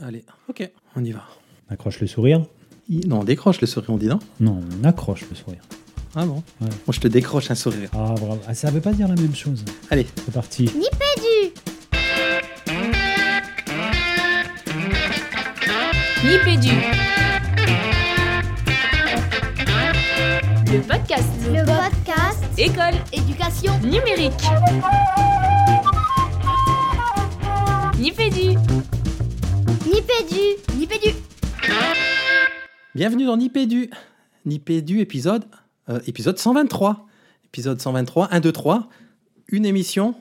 Allez, ok, on y va. Accroche le sourire Non, on décroche le sourire, on dit non Non, on accroche le sourire. Ah bon Ouais. Moi, je te décroche un sourire. Ah, bravo. Ah, ça veut pas dire la même chose. Allez, C'est parti. Nipédu. Le podcast. Le podcast École éducation numérique. Nipédu. Nipédu bienvenue dans Nipédu. Nipédu, épisode, euh, épisode 123. Épisode 123, 1, 2, 3. Une émission,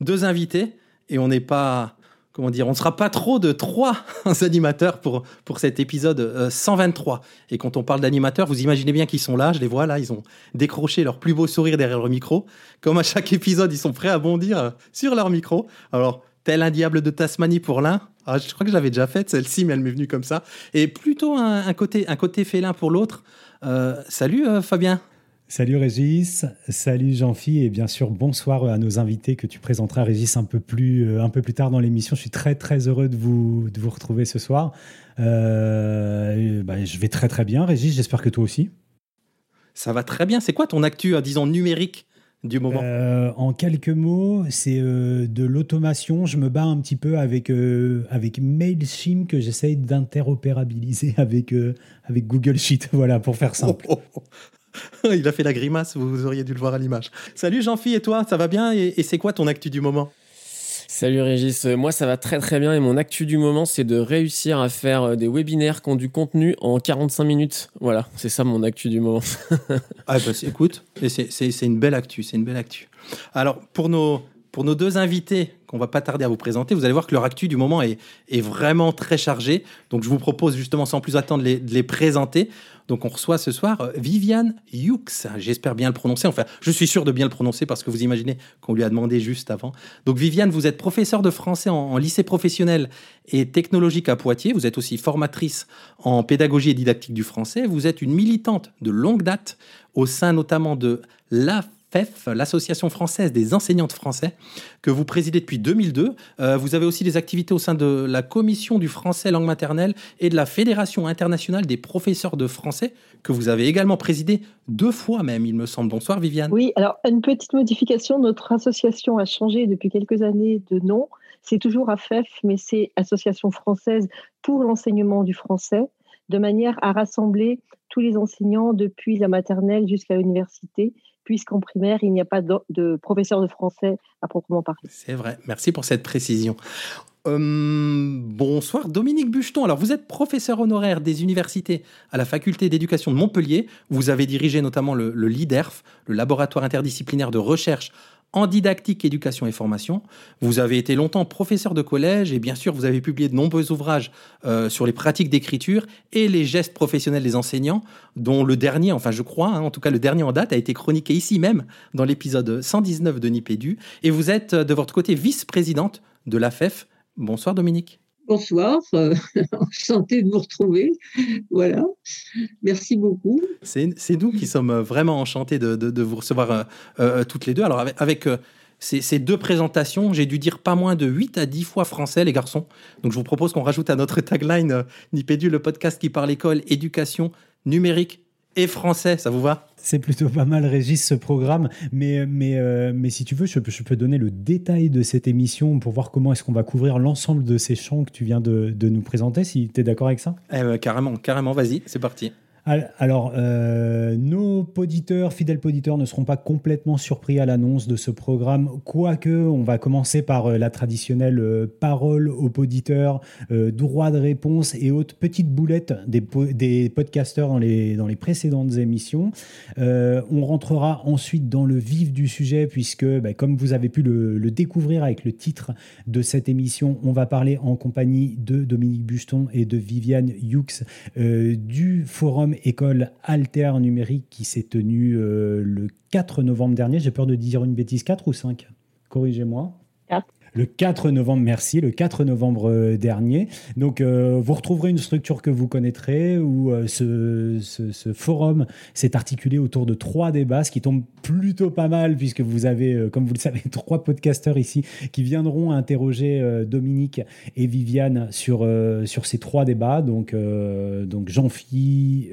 deux invités, et on n'est pas. Comment dire On ne sera pas trop de trois animateurs pour, pour cet épisode euh, 123. Et quand on parle d'animateurs, vous imaginez bien qu'ils sont là, je les vois là, ils ont décroché leur plus beau sourire derrière leur micro. Comme à chaque épisode, ils sont prêts à bondir euh, sur leur micro. Alors, tel un diable de Tasmanie pour l'un. Ah, je crois que je l'avais déjà faite, celle-ci, mais elle m'est venue comme ça. Et plutôt un, un côté, un côté félin pour l'autre. Euh, salut euh, Fabien. Salut Régis, salut Jean-Phi et bien sûr bonsoir à nos invités que tu présenteras Régis un peu plus, euh, un peu plus tard dans l'émission. Je suis très très heureux de vous, de vous retrouver ce soir. Euh, bah, je vais très très bien Régis, j'espère que toi aussi. Ça va très bien. C'est quoi ton actu, euh, disons, numérique du moment Euh, en quelques mots, c'est euh, de l'automation. Je me bats un petit peu avec, euh, avec MailChimp que j'essaye d'interopérabiliser avec, avec Google Sheet, voilà, pour faire simple. Oh, oh, oh. Il a fait la grimace, vous auriez dû le voir à l'image. Salut Jean-Phi, et toi, ça va bien? Et, et c'est quoi ton actu du moment? Salut Régis, Euh, moi ça va très très bien et mon actu du moment c'est de réussir à faire euh, des webinaires qui ont du contenu en 45 minutes. Voilà, c'est ça mon actu du moment. Ah bah, écoute, c'est une belle actu, c'est une belle actu. Alors, pour nos, pour nos deux invités qu'on va pas tarder à vous présenter, vous allez voir que leur actu du moment est, vraiment très chargée. Donc, je vous propose justement, sans plus attendre, de les, présenter. Donc, on reçoit ce soir euh, Viviane Hughes. J'espère bien le prononcer. Enfin, je suis sûr de bien le prononcer parce que vous imaginez qu'on lui a demandé juste avant. Donc, Viviane, vous êtes professeure de français en, en lycée professionnel et technologique à Poitiers. Vous êtes aussi formatrice en pédagogie et didactique du français. Vous êtes une militante de longue date au sein notamment de l'AFEF, l'Association française des enseignants de français, que vous présidez depuis 2002. Euh, vous avez aussi des activités au sein de la Commission du français langue maternelle et de la Fédération internationale des professeurs de français, que vous avez également présidé deux fois même, il me semble. Bonsoir Viviane. Oui, alors une petite modification, notre association a changé depuis quelques années de nom. C'est toujours AFEF, mais c'est Association française pour l'enseignement du français, de manière à rassembler tous les enseignants depuis la maternelle jusqu'à l'université, puisqu'en primaire, il n'y a pas de, professeur de français à proprement parler. C'est vrai, merci pour cette précision. Euh, bonsoir Dominique Bucheton. Alors vous êtes professeur honoraire des universités à la faculté d'éducation de Montpellier. Vous avez dirigé notamment le LIDERF, le laboratoire interdisciplinaire de recherche en didactique, éducation et formation. Vous avez été longtemps professeur de collège et bien sûr vous avez publié de nombreux ouvrages euh, sur les pratiques d'écriture et les gestes professionnels des enseignants, dont le dernier, enfin je crois, hein, en tout cas le dernier en date, a été chroniqué ici même dans l'épisode 119 de Nipédu. Et vous êtes euh, de votre côté vice-présidente de l'AFEF. Bonsoir Dominique. Bonsoir, euh, enchanté de vous retrouver. Voilà, merci beaucoup. C'est nous qui sommes euh, vraiment enchantés de, vous recevoir euh, euh, toutes les deux. Alors avec, ces, deux présentations, j'ai dû dire pas moins de 8 à 10 fois français les garçons. Donc je vous propose qu'on rajoute à notre tagline Nipédu, le podcast qui parle école, éducation, numérique et français. Ça vous va? C'est plutôt pas mal, Régis, ce programme. Mais, mais, euh, mais si tu veux, je peux, je peux donner le détail de cette émission pour voir comment est-ce qu'on va couvrir l'ensemble de ces champs que tu viens de, de nous présenter, si tu es d'accord avec ça? Eh ben, Carrément, carrément, vas-y, c'est parti. Al- Alors, euh, nos fidèles poditeurs, ne seront pas complètement surpris à l'annonce de ce programme, quoique on va commencer par euh, la traditionnelle euh, parole aux poditeurs, euh, droit de réponse et autres petites boulettes des, po- des podcasteurs dans les, dans les précédentes émissions. On rentrera ensuite dans le vif du sujet, puisque, bah, comme vous avez pu le, découvrir avec le titre de cette émission, on va parler en compagnie de Dominique Buston et de Viviane Hughes du forum École Alter Numérique qui s'est tenu euh, le 4 novembre dernier. J'ai peur de dire une bêtise, 4 ou 5 Corrigez-moi. Quatre. Le 4 novembre, merci, le 4 novembre euh, dernier. Donc, euh, vous retrouverez une structure que vous connaîtrez où euh, ce, forum s'est articulé autour de trois débats, ce qui tombe plutôt pas mal puisque vous avez, comme vous le savez, trois podcasteurs ici qui viendront interroger Dominique et Viviane sur, sur ces trois débats. Donc, donc Jean-Phi,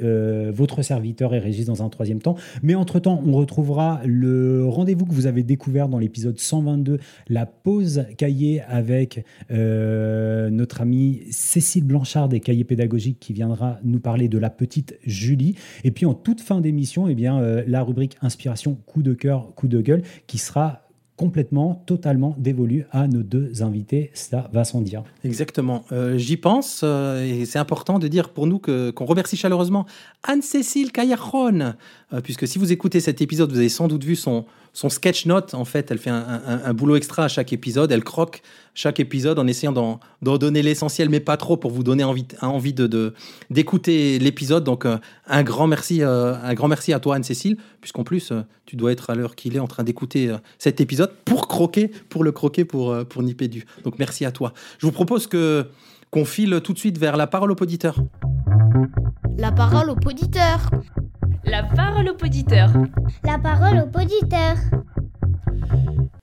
votre serviteur et Régis dans un troisième temps. Mais entre-temps, on retrouvera le rendez-vous que vous avez découvert dans l'épisode 122, la pause cahier avec euh, notre amie Cécile Blanchard des cahiers pédagogiques qui viendra nous parler de la petite Julie. Et puis en toute fin d'émission, eh bien, euh, la rubrique inspiration coup de cœur, coup de gueule qui sera complètement, totalement dévolue à nos deux invités. Ça va sans dire. Exactement. Euh, J'y pense et c'est important de dire pour nous qu'on remercie chaleureusement Anne-Cécile Callajon, euh, puisque si vous écoutez cet épisode, vous avez sans doute vu son, son sketch note. En fait, elle fait un, boulot extra à chaque épisode. Elle croque chaque épisode en essayant d'en donner l'essentiel, mais pas trop pour vous donner envie, envie de d'écouter l'épisode. Donc, euh, un grand merci, euh, un grand merci à toi, Anne-Cécile, puisqu'en plus, euh, tu dois être à l'heure qu'il est en train d'écouter cet épisode pour croquer, pour le croquer pour, pour Nipédu. Donc, merci à toi. Je vous propose que qu'on file tout de suite vers la parole au poditeur. La parole au poditeur. La parole au poditeur. La parole au poditeur.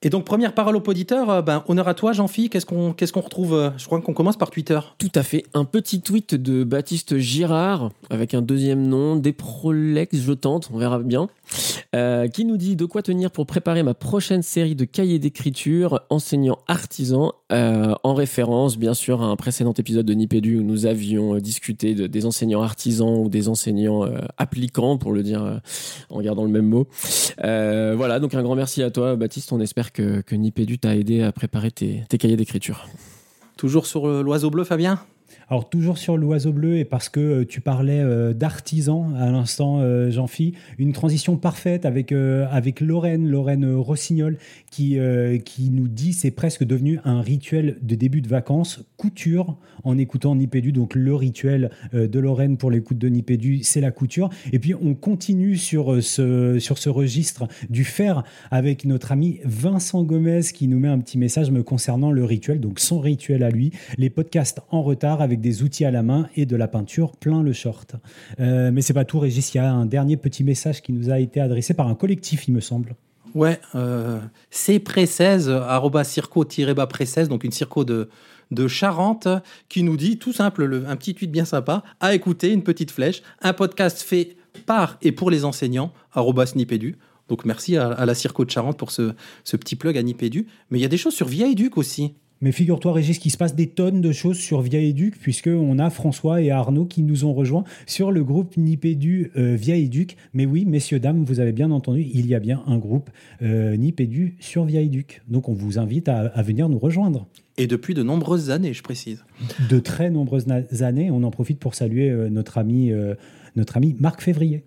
Et donc, première parole au poditeur, euh, ben, honneur à toi, Jean-Phi. Qu'est-ce qu'on qu'est-ce retrouve euh, Je crois qu'on commence par Twitter. Tout à fait. Un petit tweet de Baptiste Girard, avec un deuxième nom, Desprolex, je tente, on verra bien, euh, qui nous dit de quoi tenir pour préparer ma prochaine série de cahiers d'écriture enseignant artisan, en référence bien sûr à un précédent épisode de Nipédu où nous avions discuté de- des enseignants artisans ou des enseignants euh, applicants, pour le dire en gardant le même mot. Voilà, donc un grand merci à toi Baptiste, on espère que, que Nipédu t'a aidé à préparer tes, cahiers d'écriture. Toujours sur euh, l'oiseau bleu, Fabien? Alors toujours sur l'oiseau bleu et parce que euh, tu parlais euh, d'artisan à l'instant, euh, Jean-Phi, une transition parfaite avec, avec Lorraine, Lorraine Rossignol, qui, qui nous dit c'est presque devenu un rituel de début de vacances, couture, en écoutant Nipédu. Donc le rituel de Lorraine pour l'écoute de Nipédu, c'est la couture. Et puis on continue sur ce, sur ce registre du fer avec notre ami Vincent Gomez qui nous met un petit message me concernant le rituel, donc son rituel à lui, les podcasts en retard avec des outils à la main et de la peinture plein le short. Euh, mais c'est pas tout, Régis, il y a un dernier petit message qui nous a été adressé par un collectif, il me semble. Ouais, euh, c'est pré-16, arroba circo-bas pré-16, donc une circo de, de Charente, qui nous dit tout simple, le- un petit tweet bien sympa, à écouter, une petite flèche, un podcast fait par et pour les enseignants, arroba Nipédu. Donc merci à, la circo de Charente pour ce, ce petit plug à Nipédu. Mais il y a des choses sur Via Educ aussi. Mais figure-toi, Régis, qu'il se passe des tonnes de choses sur Via Educ, puisqu'on a François et Arnaud qui nous ont rejoints sur le groupe Nipédu euh, Via Educ. Mais oui, messieurs, dames, vous avez bien entendu, il y a bien un groupe euh, Nipédu sur Via Educ. Donc on vous invite à, à venir nous rejoindre. Et depuis de nombreuses années, je précise. De très nombreuses années, on en profite pour saluer euh, notre, ami, euh, notre ami Marc Février.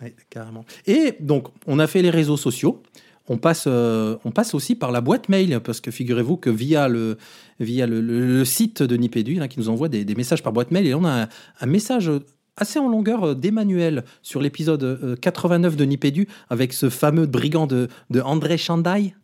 Ouais, carrément. Et donc, on a fait les réseaux sociaux. On passe, euh, on passe aussi par la boîte mail, parce que figurez-vous que via le, via le, site de Nipédu, qui nous envoie des, messages par boîte mail, et on a un, message assez en longueur euh, d'Emmanuel sur l'épisode euh, 89 de Nipédu, avec ce fameux brigand de, de André Chandaï.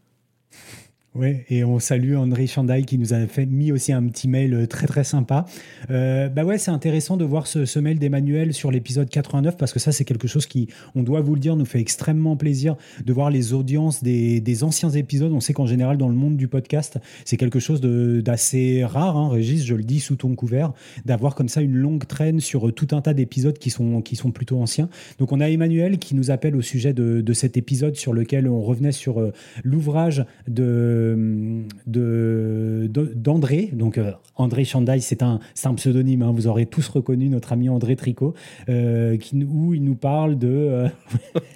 Oui, et on salue André Chandaï qui nous a fait mis aussi un petit mail euh, très très sympa. Euh, bah ouais, c'est intéressant de voir ce, mail d'Emmanuel sur l'épisode 89 parce que ça c'est quelque chose qui, on doit vous le dire, nous fait extrêmement plaisir de voir les audiences des, anciens épisodes. On sait qu'en général dans le monde du podcast, c'est quelque chose d'assez rare, hein, Régis, je le dis sous ton couvert, d'avoir comme ça une longue traîne sur euh, tout un tas d'épisodes qui sont, qui sont plutôt anciens. Donc on a Emmanuel qui nous appelle au sujet de, de cet épisode sur lequel on revenait sur euh, l'ouvrage de de- de- d'André. Donc euh, André Chandaï, c'est un, c'est un pseudonyme. hein. vous aurez tous reconnu notre ami André Tricot, euh, qui, où il nous parle de. euh,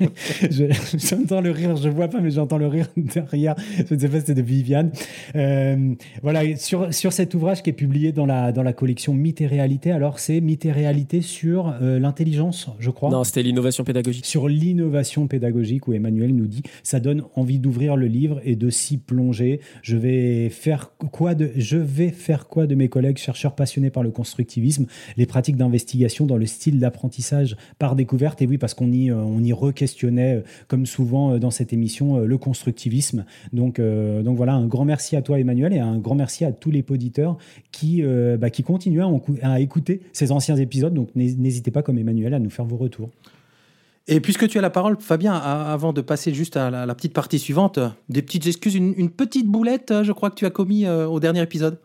je- j'entends le rire, je vois pas, mais j'entends le rire derrière. Je ne sais pas, si c'est de Viviane. Voilà, sur, sur cet ouvrage qui est publié dans la, dans la collection Mythes et Réalité. Alors c'est Mythes et Réalité sur l'intelligence, je crois Non, c'était l'innovation pédagogique. sur l'innovation pédagogique où Emmanuel nous dit ça donne envie d'ouvrir le livre et de s'y plonger Je vais faire quoi de, je vais faire quoi de mes collègues chercheurs passionnés par le constructivisme, les pratiques d'investigation dans le style d'apprentissage par découverte? Et oui, parce qu'on y, on y re-questionnait, comme souvent dans cette émission, le constructivisme. Donc, donc voilà, un grand merci à toi, Emmanuel, et un grand merci à tous les auditeurs qui, bah, qui continuent à, à écouter ces anciens épisodes. Donc n'hésitez pas, comme Emmanuel, à nous faire vos retours. Et puisque tu as la parole, Fabien, avant de passer juste à la, petite partie suivante, des petites excuses, une, petite boulette, je crois que tu as commis euh, au dernier épisode.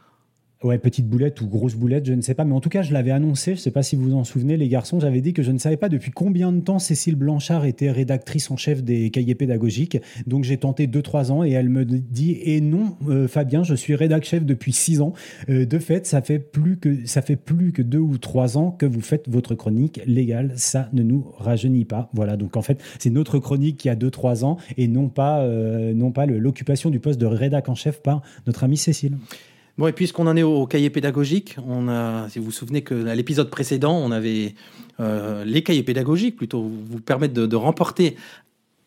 Ouais, petite boulette ou grosse boulette, je ne sais pas. Mais en tout cas, je l'avais annoncé. Je ne sais pas si vous vous en souvenez, les garçons. J'avais dit que je ne savais pas depuis combien de temps Cécile Blanchard était rédactrice en chef des cahiers pédagogiques. Donc j'ai tenté 2-3 ans et elle me dit Et non, euh, Fabien, je suis rédac chef depuis 6 ans. Euh, de fait, ça fait plus que ça fait plus que 2 ou 3 ans que vous faites votre chronique légale. Ça ne nous rajeunit pas. Voilà. Donc en fait, c'est notre chronique qui a 2-3 ans et non pas, euh, non pas l'occupation du poste de rédac en chef par notre amie Cécile. Bon, et puisqu'on en est au, cahier pédagogique, on a, si vous vous souvenez que à l'épisode précédent, on avait euh, les cahiers pédagogiques plutôt vous permettre de, remporter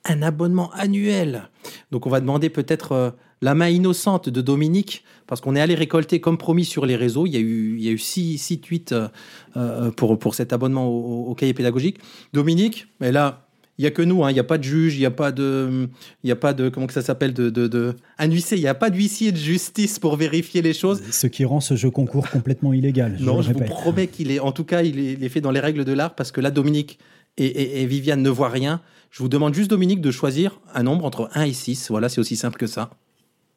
un abonnement annuel. Donc on va demander peut-être euh, la main innocente de Dominique, parce qu'on est allé récolter comme promis sur les réseaux. Il y a eu, il y a eu six, six tweets euh, pour, pour cet abonnement au, au cahier pédagogique. Dominique, mais là, il n'y a que nous, hein. il n'y a pas de juge, il n'y a pas de, il y a pas de, comment que ça s'appelle, de, de, de, un huissier, il n'y a pas d'huissier de justice pour vérifier les choses. Ce qui rend ce jeu concours complètement illégal. non, je vous promets qu'il est, en tout cas, il est, fait dans les règles de l'art parce que là, Dominique et, et, Viviane ne voient rien. Je vous demande juste, Dominique, de choisir un nombre entre 1 et 6. Voilà, c'est aussi simple que ça.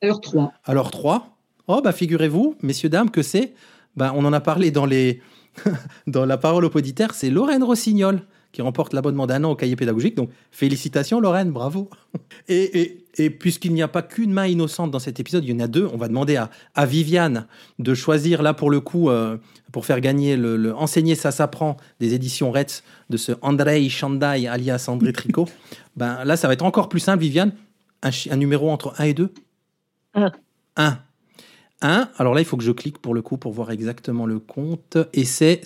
Alors 3. Alors 3. Oh, bah figurez-vous, messieurs, dames, que c'est, bah, on en a parlé dans les, dans la parole au poditaire, c'est Lorraine Rossignol qui remporte l'abonnement d'un an au cahier pédagogique. Donc félicitations Lorraine, bravo. Et, puisqu'il n'y a pas qu'une main innocente dans cet épisode, il y en a deux, on va demander à, à Viviane de choisir là pour le coup, euh, pour faire gagner le, Enseigner ça s'apprend des éditions Retz de ce Andrei Chandai alias André Tricot. ben, là, ça va être encore plus simple, Viviane. Un, un numéro entre 1 et 2 1. 1. 1. Alors là, il faut que je clique pour le coup pour voir exactement le compte. Et c'est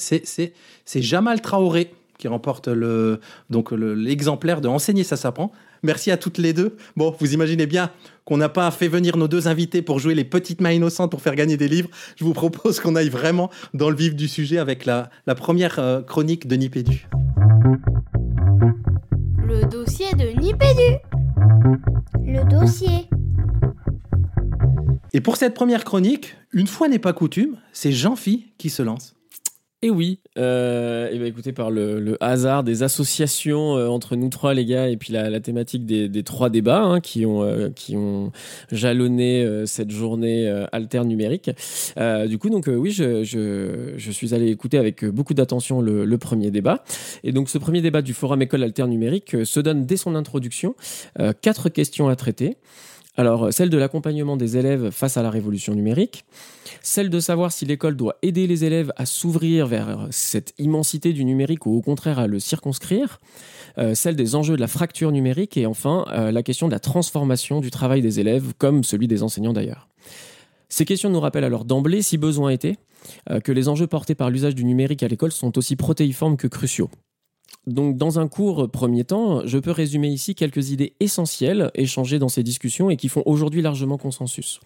Jamal Traoré qui remporte le donc l'exemplaire de Enseigner ça s'apprend. Merci à toutes les deux. Bon, vous imaginez bien qu'on n'a pas fait venir nos deux invités pour jouer les petites mains innocentes pour faire gagner des livres. Je vous propose qu'on aille vraiment dans le vif du sujet avec la, la première euh, chronique de Nipédu. Le dossier de Nipédu. Le dossier. Et pour cette première chronique, une fois n'est pas coutume, c'est Jean-Phi qui se lance. Et oui, euh, et ben écoutez, par le, hasard des associations euh, entre nous trois, les gars, et puis la, thématique des, trois débats hein, qui, ont, euh, qui ont jalonné cette journée alter numérique. du coup, donc oui, je, suis allé écouter avec beaucoup d'attention le, le, premier débat. Et donc, ce premier débat du Forum École Alter Numérique se donne dès son introduction quatre questions à traiter. Alors, celle de l'accompagnement des élèves face à la révolution numérique, celle de savoir si l'école doit aider les élèves à s'ouvrir vers cette immensité du numérique ou au contraire à le circonscrire, euh, celle des enjeux de la fracture numérique et enfin euh, la question de la transformation du travail des élèves comme celui des enseignants d'ailleurs. Ces questions nous rappellent alors d'emblée, si besoin était, euh, que les enjeux portés par l'usage du numérique à l'école sont aussi protéiformes que cruciaux. Donc, dans un court premier temps, je peux résumer ici quelques idées essentielles échangées dans ces discussions et qui font aujourd'hui largement consensus.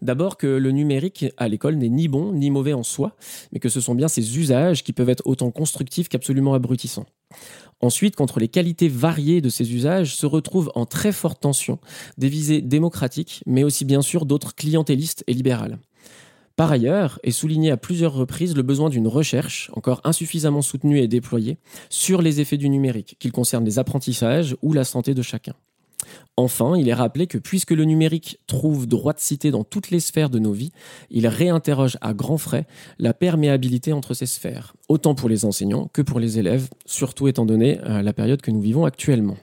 D'abord que le numérique à l'école n'est ni bon ni mauvais en soi, mais que ce sont bien ses usages qui peuvent être autant constructifs qu'absolument abrutissants. Ensuite, contre les qualités variées de ces usages se retrouvent en très forte tension des visées démocratiques, mais aussi bien sûr d'autres clientélistes et libérales. Par ailleurs, est souligné à plusieurs reprises le besoin d'une recherche, encore insuffisamment soutenue et déployée, sur les effets du numérique, qu'ils concernent les apprentissages ou la santé de chacun. Enfin, il est rappelé que puisque le numérique trouve droit de cité dans toutes les sphères de nos vies, il réinterroge à grands frais la perméabilité entre ces sphères, autant pour les enseignants que pour les élèves, surtout étant donné euh, la période que nous vivons actuellement.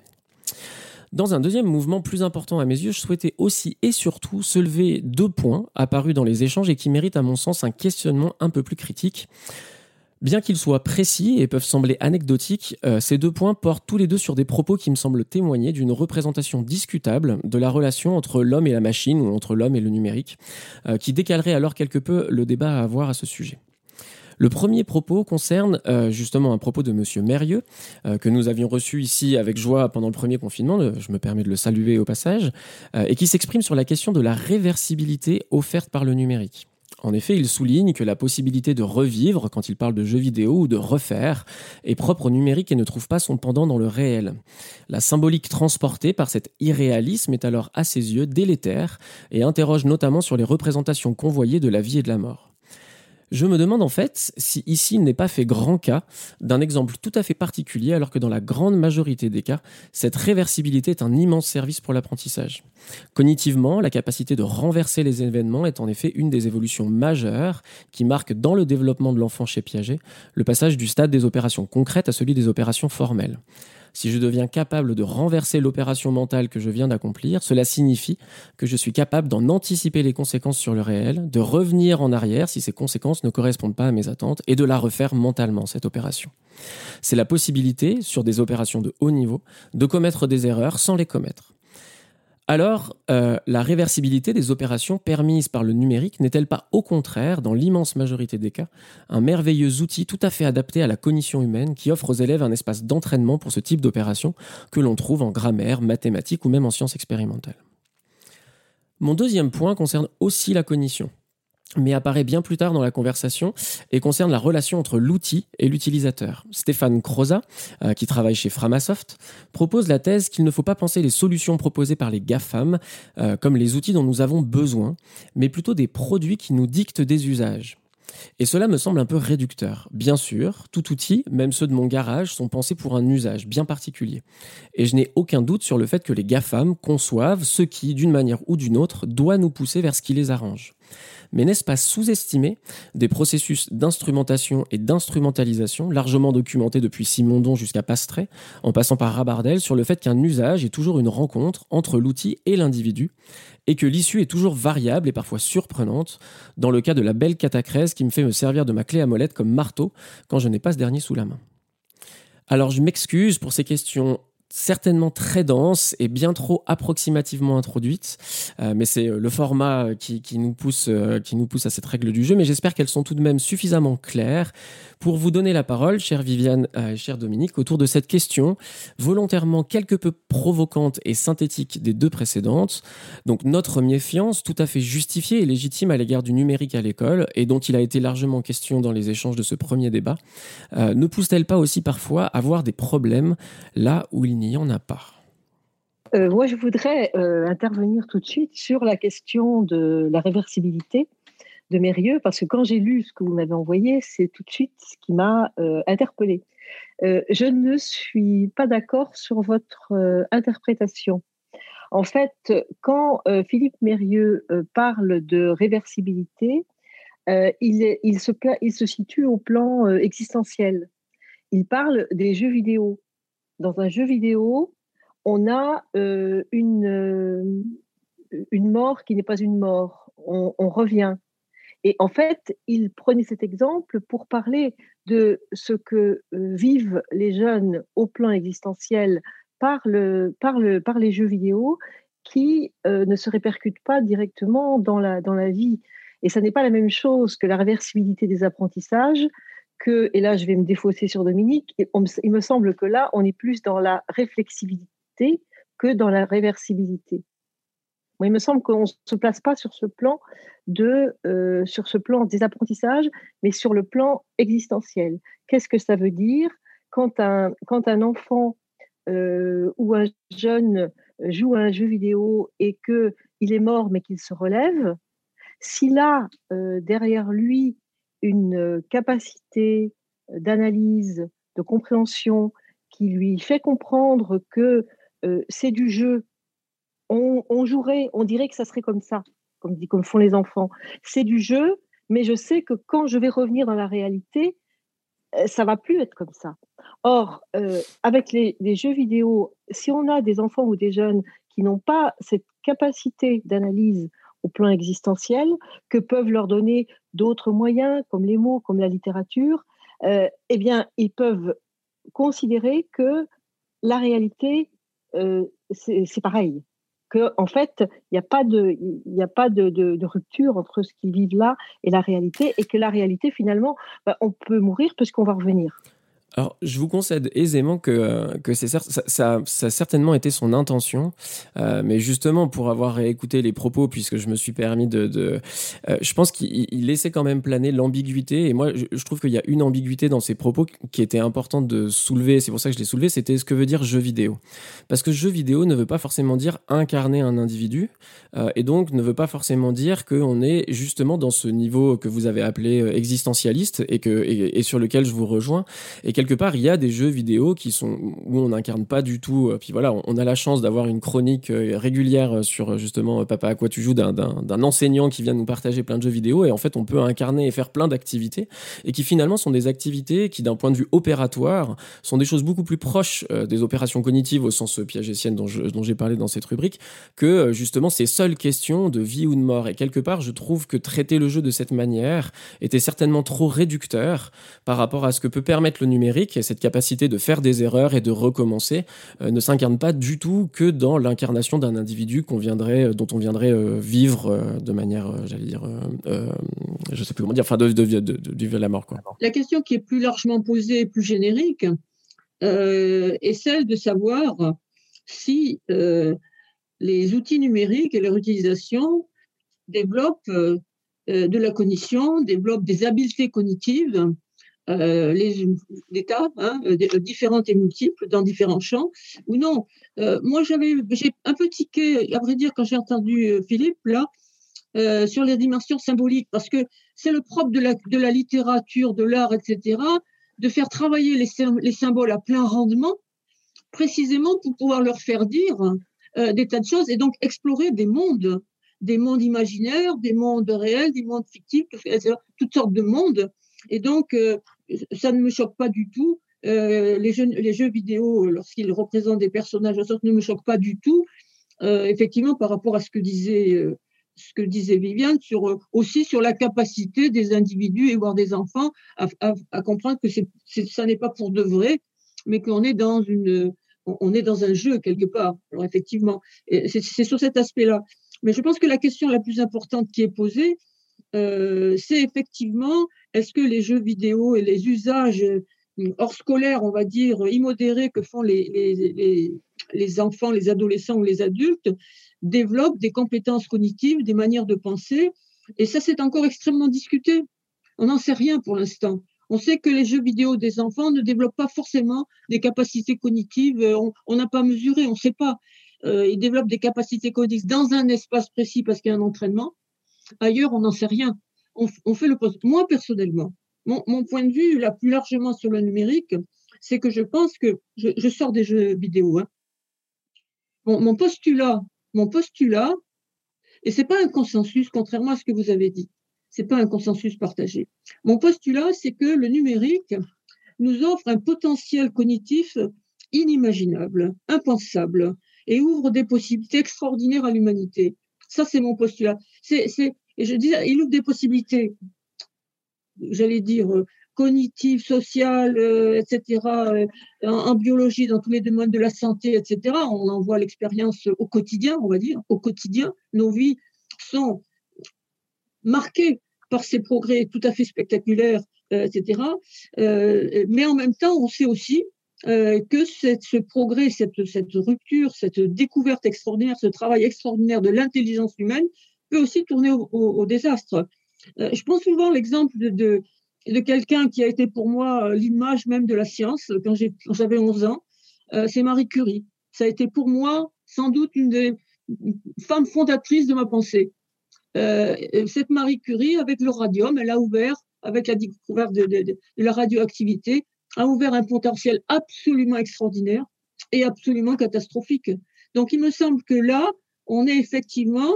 Dans un deuxième mouvement plus important à mes yeux, je souhaitais aussi et surtout soulever deux points apparus dans les échanges et qui méritent à mon sens un questionnement un peu plus critique. Bien qu'ils soient précis et peuvent sembler anecdotiques, euh, ces deux points portent tous les deux sur des propos qui me semblent témoigner d'une représentation discutable de la relation entre l'homme et la machine ou entre l'homme et le numérique, euh, qui décalerait alors quelque peu le débat à avoir à ce sujet. Le premier propos concerne euh, justement un propos de Monsieur Mérieux, euh, que nous avions reçu ici avec joie pendant le premier confinement, je me permets de le saluer au passage, euh, et qui s'exprime sur la question de la réversibilité offerte par le numérique. En effet, il souligne que la possibilité de revivre, quand il parle de jeux vidéo ou de refaire, est propre au numérique et ne trouve pas son pendant dans le réel. La symbolique transportée par cet irréalisme est alors à ses yeux délétère et interroge notamment sur les représentations convoyées de la vie et de la mort. Je me demande en fait si ici il n'est pas fait grand cas d'un exemple tout à fait particulier, alors que dans la grande majorité des cas, cette réversibilité est un immense service pour l'apprentissage. Cognitivement, la capacité de renverser les événements est en effet une des évolutions majeures qui marquent dans le développement de l'enfant chez Piaget le passage du stade des opérations concrètes à celui des opérations formelles. Si je deviens capable de renverser l'opération mentale que je viens d'accomplir, cela signifie que je suis capable d'en anticiper les conséquences sur le réel, de revenir en arrière si ces conséquences ne correspondent pas à mes attentes et de la refaire mentalement, cette opération. C'est la possibilité, sur des opérations de haut niveau, de commettre des erreurs sans les commettre. Alors, euh, la réversibilité des opérations permises par le numérique n'est-elle pas au contraire, dans l'immense majorité des cas, un merveilleux outil tout à fait adapté à la cognition humaine qui offre aux élèves un espace d'entraînement pour ce type d'opération que l'on trouve en grammaire, mathématiques ou même en sciences expérimentales? Mon deuxième point concerne aussi la cognition mais apparaît bien plus tard dans la conversation et concerne la relation entre l'outil et l'utilisateur. Stéphane Croza, euh, qui travaille chez Framasoft, propose la thèse qu'il ne faut pas penser les solutions proposées par les GAFAM euh, comme les outils dont nous avons besoin, mais plutôt des produits qui nous dictent des usages. Et cela me semble un peu réducteur. Bien sûr, tout outil, même ceux de mon garage, sont pensés pour un usage bien particulier. Et je n'ai aucun doute sur le fait que les GAFAM conçoivent ce qui, d'une manière ou d'une autre, doit nous pousser vers ce qui les arrange. Mais n'est-ce pas sous-estimer des processus d'instrumentation et d'instrumentalisation largement documentés depuis Simondon jusqu'à Pastré, en passant par Rabardel, sur le fait qu'un usage est toujours une rencontre entre l'outil et l'individu, et que l'issue est toujours variable et parfois surprenante, dans le cas de la belle catacrèse qui me fait me servir de ma clé à molette comme marteau quand je n'ai pas ce dernier sous la main? Alors je m'excuse pour ces questions certainement très dense et bien trop approximativement introduite, euh, mais c'est euh, le format qui, nous pousse, euh, qui nous pousse à cette règle du jeu, mais j'espère qu'elles sont tout de même suffisamment claires pour vous donner la parole, chère Viviane et cher Dominique, autour de cette question, volontairement quelque peu provocante et synthétique des deux précédentes. Donc notre méfiance, tout à fait justifiée et légitime à l'égard du numérique à l'école, et dont il a été largement question dans les échanges de ce premier débat, ne pousse-t-elle pas aussi parfois à avoir des problèmes là où il n'y en a pas. Euh, moi, je voudrais euh, intervenir tout de suite sur la question de la réversibilité de Mérieux, parce que quand j'ai lu ce que vous m'avez envoyé, c'est tout de suite ce qui m'a euh, interpellée. je ne suis pas d'accord sur votre interprétation. En fait, quand Philippe Mérieux parle de réversibilité, il se situe au plan existentiel. Il parle des jeux vidéo dans un jeu vidéo, on a euh, une, euh, une mort qui n'est pas une mort. On, revient. Et en fait, il prenait cet exemple pour parler de ce que euh, vivent les jeunes au plan existentiel par, le, par, le, par les jeux vidéo qui ne se répercutent pas directement dans la, dans la vie. Et ça n'est pas la même chose que la réversibilité des apprentissages, que, et là je vais me défausser sur Dominique, il me semble que là on est plus dans la réflexibilité que dans la réversibilité. Moi, il me semble qu'on ne se place pas sur ce plan de, euh, sur ce plan des apprentissages, mais sur le plan existentiel. Qu'est-ce que ça veut dire quand un, quand un enfant euh, ou un jeune joue à un jeu vidéo et que il est mort mais qu'il se relève S'il a euh, derrière lui une euh, capacité euh, d'analyse, de compréhension qui lui fait comprendre que euh, c'est du jeu. On, jouerait, on dirait que ça serait comme ça, comme, comme font les enfants. C'est du jeu, mais je sais que quand je vais revenir dans la réalité, ça va plus être comme ça. Or, avec les, jeux vidéo, si on a des enfants ou des jeunes qui n'ont pas cette capacité d'analyse au plan existentiel, que peuvent leur donner d'autres moyens, comme les mots, comme la littérature, euh, eh bien, ils peuvent considérer que la réalité, euh, c'est pareil. que en fait, il n'y a pas de, il a pas de, rupture entre ce qu'ils vivent là et la réalité, et que la réalité finalement, bah, on peut mourir puisqu'on va revenir. Alors, je vous concède aisément que, que c'est ça, ça, a certainement été son intention, euh, mais justement pour avoir écouté les propos, puisque je me suis permis de, euh, je pense qu'il laissait quand même planer l'ambiguïté. Et moi, je, trouve qu'il y a une ambiguïté dans ses propos qui était importante de soulever. C'est pour ça que je l'ai soulevé. C'était ce que veut dire jeu vidéo, parce que jeu vidéo ne veut pas forcément dire incarner un individu, euh, et donc ne veut pas forcément dire qu'on est justement dans ce niveau que vous avez appelé existentialiste et que et sur lequel je vous rejoins. Et quelque part, il y a des jeux vidéo qui sont où on n'incarne pas du tout. Euh, puis voilà, on, a la chance d'avoir une chronique euh, régulière euh, sur justement Papa à quoi tu joues d'un enseignant qui vient nous partager plein de jeux vidéo. Et en fait, on peut incarner et faire plein d'activités et qui finalement sont des activités qui, d'un point de vue opératoire, sont des choses beaucoup plus proches des opérations cognitives au sens piagétienne dont j'ai parlé dans cette rubrique que justement ces seules questions de vie ou de mort. Et quelque part, je trouve que traiter le jeu de cette manière était certainement trop réducteur par rapport à ce que peut permettre le numérique et cette capacité de faire des erreurs et de recommencer euh, ne s'incarne pas du tout que dans l'incarnation d'un individu euh, dont on viendrait euh, vivre de manière, j'allais dire, je sais plus comment dire, enfin, de, de, la mort. La question qui est plus largement posée, plus générique, est celle de savoir si les outils numériques et leur utilisation développent de la cognition, développent des habiletés cognitives euh, les, étapes hein, euh, euh, différentes et multiples dans différents champs, ou non. moi, j'avais, j'ai un peu tiqué, à vrai dire, quand j'ai entendu Philippe, là, sur les dimensions symboliques, parce que c'est le propre de la, de la littérature, de l'art, etc., de faire travailler les, les, symboles à plein rendement, précisément pour pouvoir leur faire dire des tas de choses et donc explorer des mondes, des mondes imaginaires, des mondes réels, des mondes fictifs, toutes sortes de mondes. Et donc, ça ne me choque pas du tout. Euh, les, jeux, vidéo, lorsqu'ils représentent des personnages sorte, ne me choquent pas du tout. Euh, effectivement, par rapport à ce que disait, euh, ce que disait Viviane, sur, aussi sur la capacité des individus et voire des enfants à, comprendre que c'est, ça n'est pas pour de vrai, mais qu'on est dans une, on est dans un jeu quelque part. Alors effectivement, c'est, sur cet aspect-là. Mais je pense que la question la plus importante qui est posée, c'est effectivement est-ce que les jeux vidéo et les usages euh, hors scolaires, on va dire, immodérés que font les, enfants, les adolescents ou les adultes, développent des compétences cognitives, des manières de penser? Et ça, c'est encore extrêmement discuté. On n'en sait rien pour l'instant. On sait que les jeux vidéo des enfants ne développent pas forcément des capacités cognitives. On n'a pas mesuré, on ne sait pas. Euh, ils développent des capacités cognitives dans un espace précis parce qu'il y a un entraînement. Ailleurs, on n'en sait rien. On, fait le. Moi, personnellement, mon, point de vue, là, plus largement sur le numérique, c'est que je pense que je, sors des jeux vidéo. Hein. Mon, postulat, mon postulat, et c'est pas un consensus, contrairement à ce que vous avez dit. C'est pas un consensus partagé. Mon postulat, c'est que le numérique nous offre un potentiel cognitif inimaginable, impensable, et ouvre des possibilités extraordinaires à l'humanité. Ça, c'est mon postulat. C'est, et je dis, il ouvre des possibilités, j'allais dire, euh, cognitives, sociales, euh, etc., euh, en, biologie, dans tous les domaines de la santé, etc. On en voit l'expérience au quotidien, on va dire, au quotidien. Nos vies sont marquées par ces progrès tout à fait spectaculaires, etc. mais en même temps, on sait aussi que ce progrès, cette, cette rupture, cette découverte extraordinaire, ce travail extraordinaire de l'intelligence humaine peut aussi tourner au, désastre. Euh, je prends souvent l'exemple de, de, quelqu'un qui a été pour moi euh, l'image même de la science quand j'avais 11 ans. Euh, c'est Marie Curie. Ça a été pour moi sans doute une des femmes fondatrices de ma pensée. cette Marie Curie, avec le radium, elle a ouvert, avec la découverte de, de, la radioactivité, a ouvert un potentiel absolument extraordinaire et absolument catastrophique. Donc il me semble que là, on est effectivement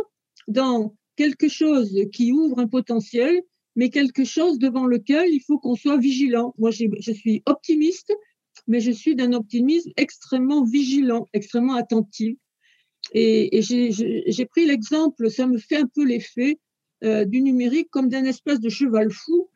dans quelque chose qui ouvre un potentiel, mais quelque chose devant lequel il faut qu'on soit vigilant. Moi, je suis optimiste, mais je suis d'un optimisme extrêmement vigilant, extrêmement attentif. Et, j'ai pris l'exemple, ça me fait un peu l'effet euh, du numérique comme d'un espèce de cheval fou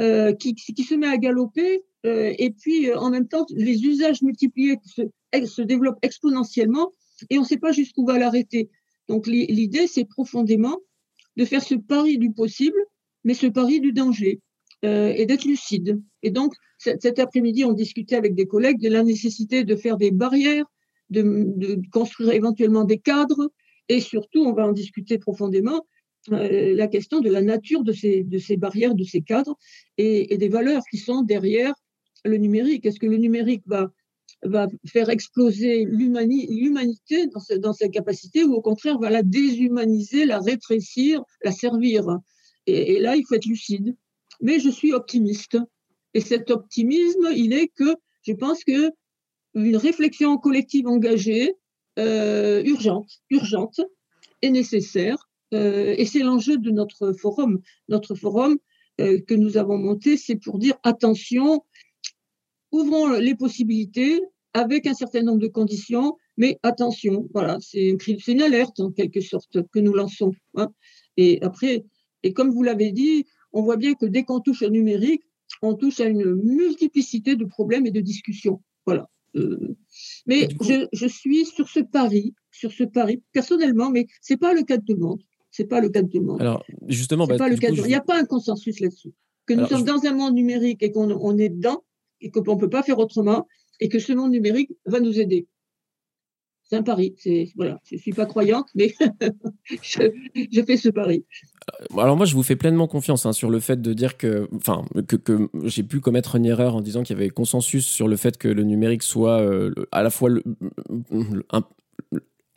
euh, qui, se met à galoper, euh, et puis en même temps, les usages multipliés se développent exponentiellement, et on ne sait pas jusqu'où va l'arrêter. Donc l'idée, c'est profondément de faire ce pari du possible, mais ce pari du danger, euh, et d'être lucide. Et donc, cet après-midi, on discutait avec des collègues de la nécessité de faire des barrières, de, construire éventuellement des cadres, et surtout, on va en discuter profondément, euh, la question de la nature de ces, de ces barrières, de ces cadres, et, des valeurs qui sont derrière le numérique. Est-ce que le numérique va, va faire exploser l'humanité dans, dans sa capacité, ou au contraire va la déshumaniser, la rétrécir, la servir et là, il faut être lucide. Mais je suis optimiste. Et cet optimisme, il est que je pense que une réflexion collective engagée, euh, urgente, urgente, est nécessaire. Euh, et c'est l'enjeu de notre forum. Notre forum euh, que nous avons monté, c'est pour dire attention, ouvrons les possibilités avec un certain nombre de conditions, mais attention, voilà, c'est une, alerte en quelque sorte que nous lançons. Hein. Et après, et comme vous l'avez dit, on voit bien que dès qu'on touche au numérique, on touche à une multiplicité de problèmes et de discussions. Voilà. Euh, mais je, suis sur ce pari, sur ce pari personnellement, mais c'est pas le cas de tout le monde. C'est pas le cas de tout le monde. Alors justement, bah, pas le cas il n'y a pas un consensus là-dessus. Que nous sommes dans un monde numérique et qu'on est dedans et qu'on ne peut pas faire autrement et que ce monde numérique va nous aider c'est un pari. voilà, je suis pas croyante, mais je, fais ce pari. Euh, alors moi, je vous fais pleinement confiance hein, sur le fait de dire que, enfin, que, j'ai pu commettre une erreur en disant qu'il y avait consensus sur le fait que le numérique soit euh, à la fois le,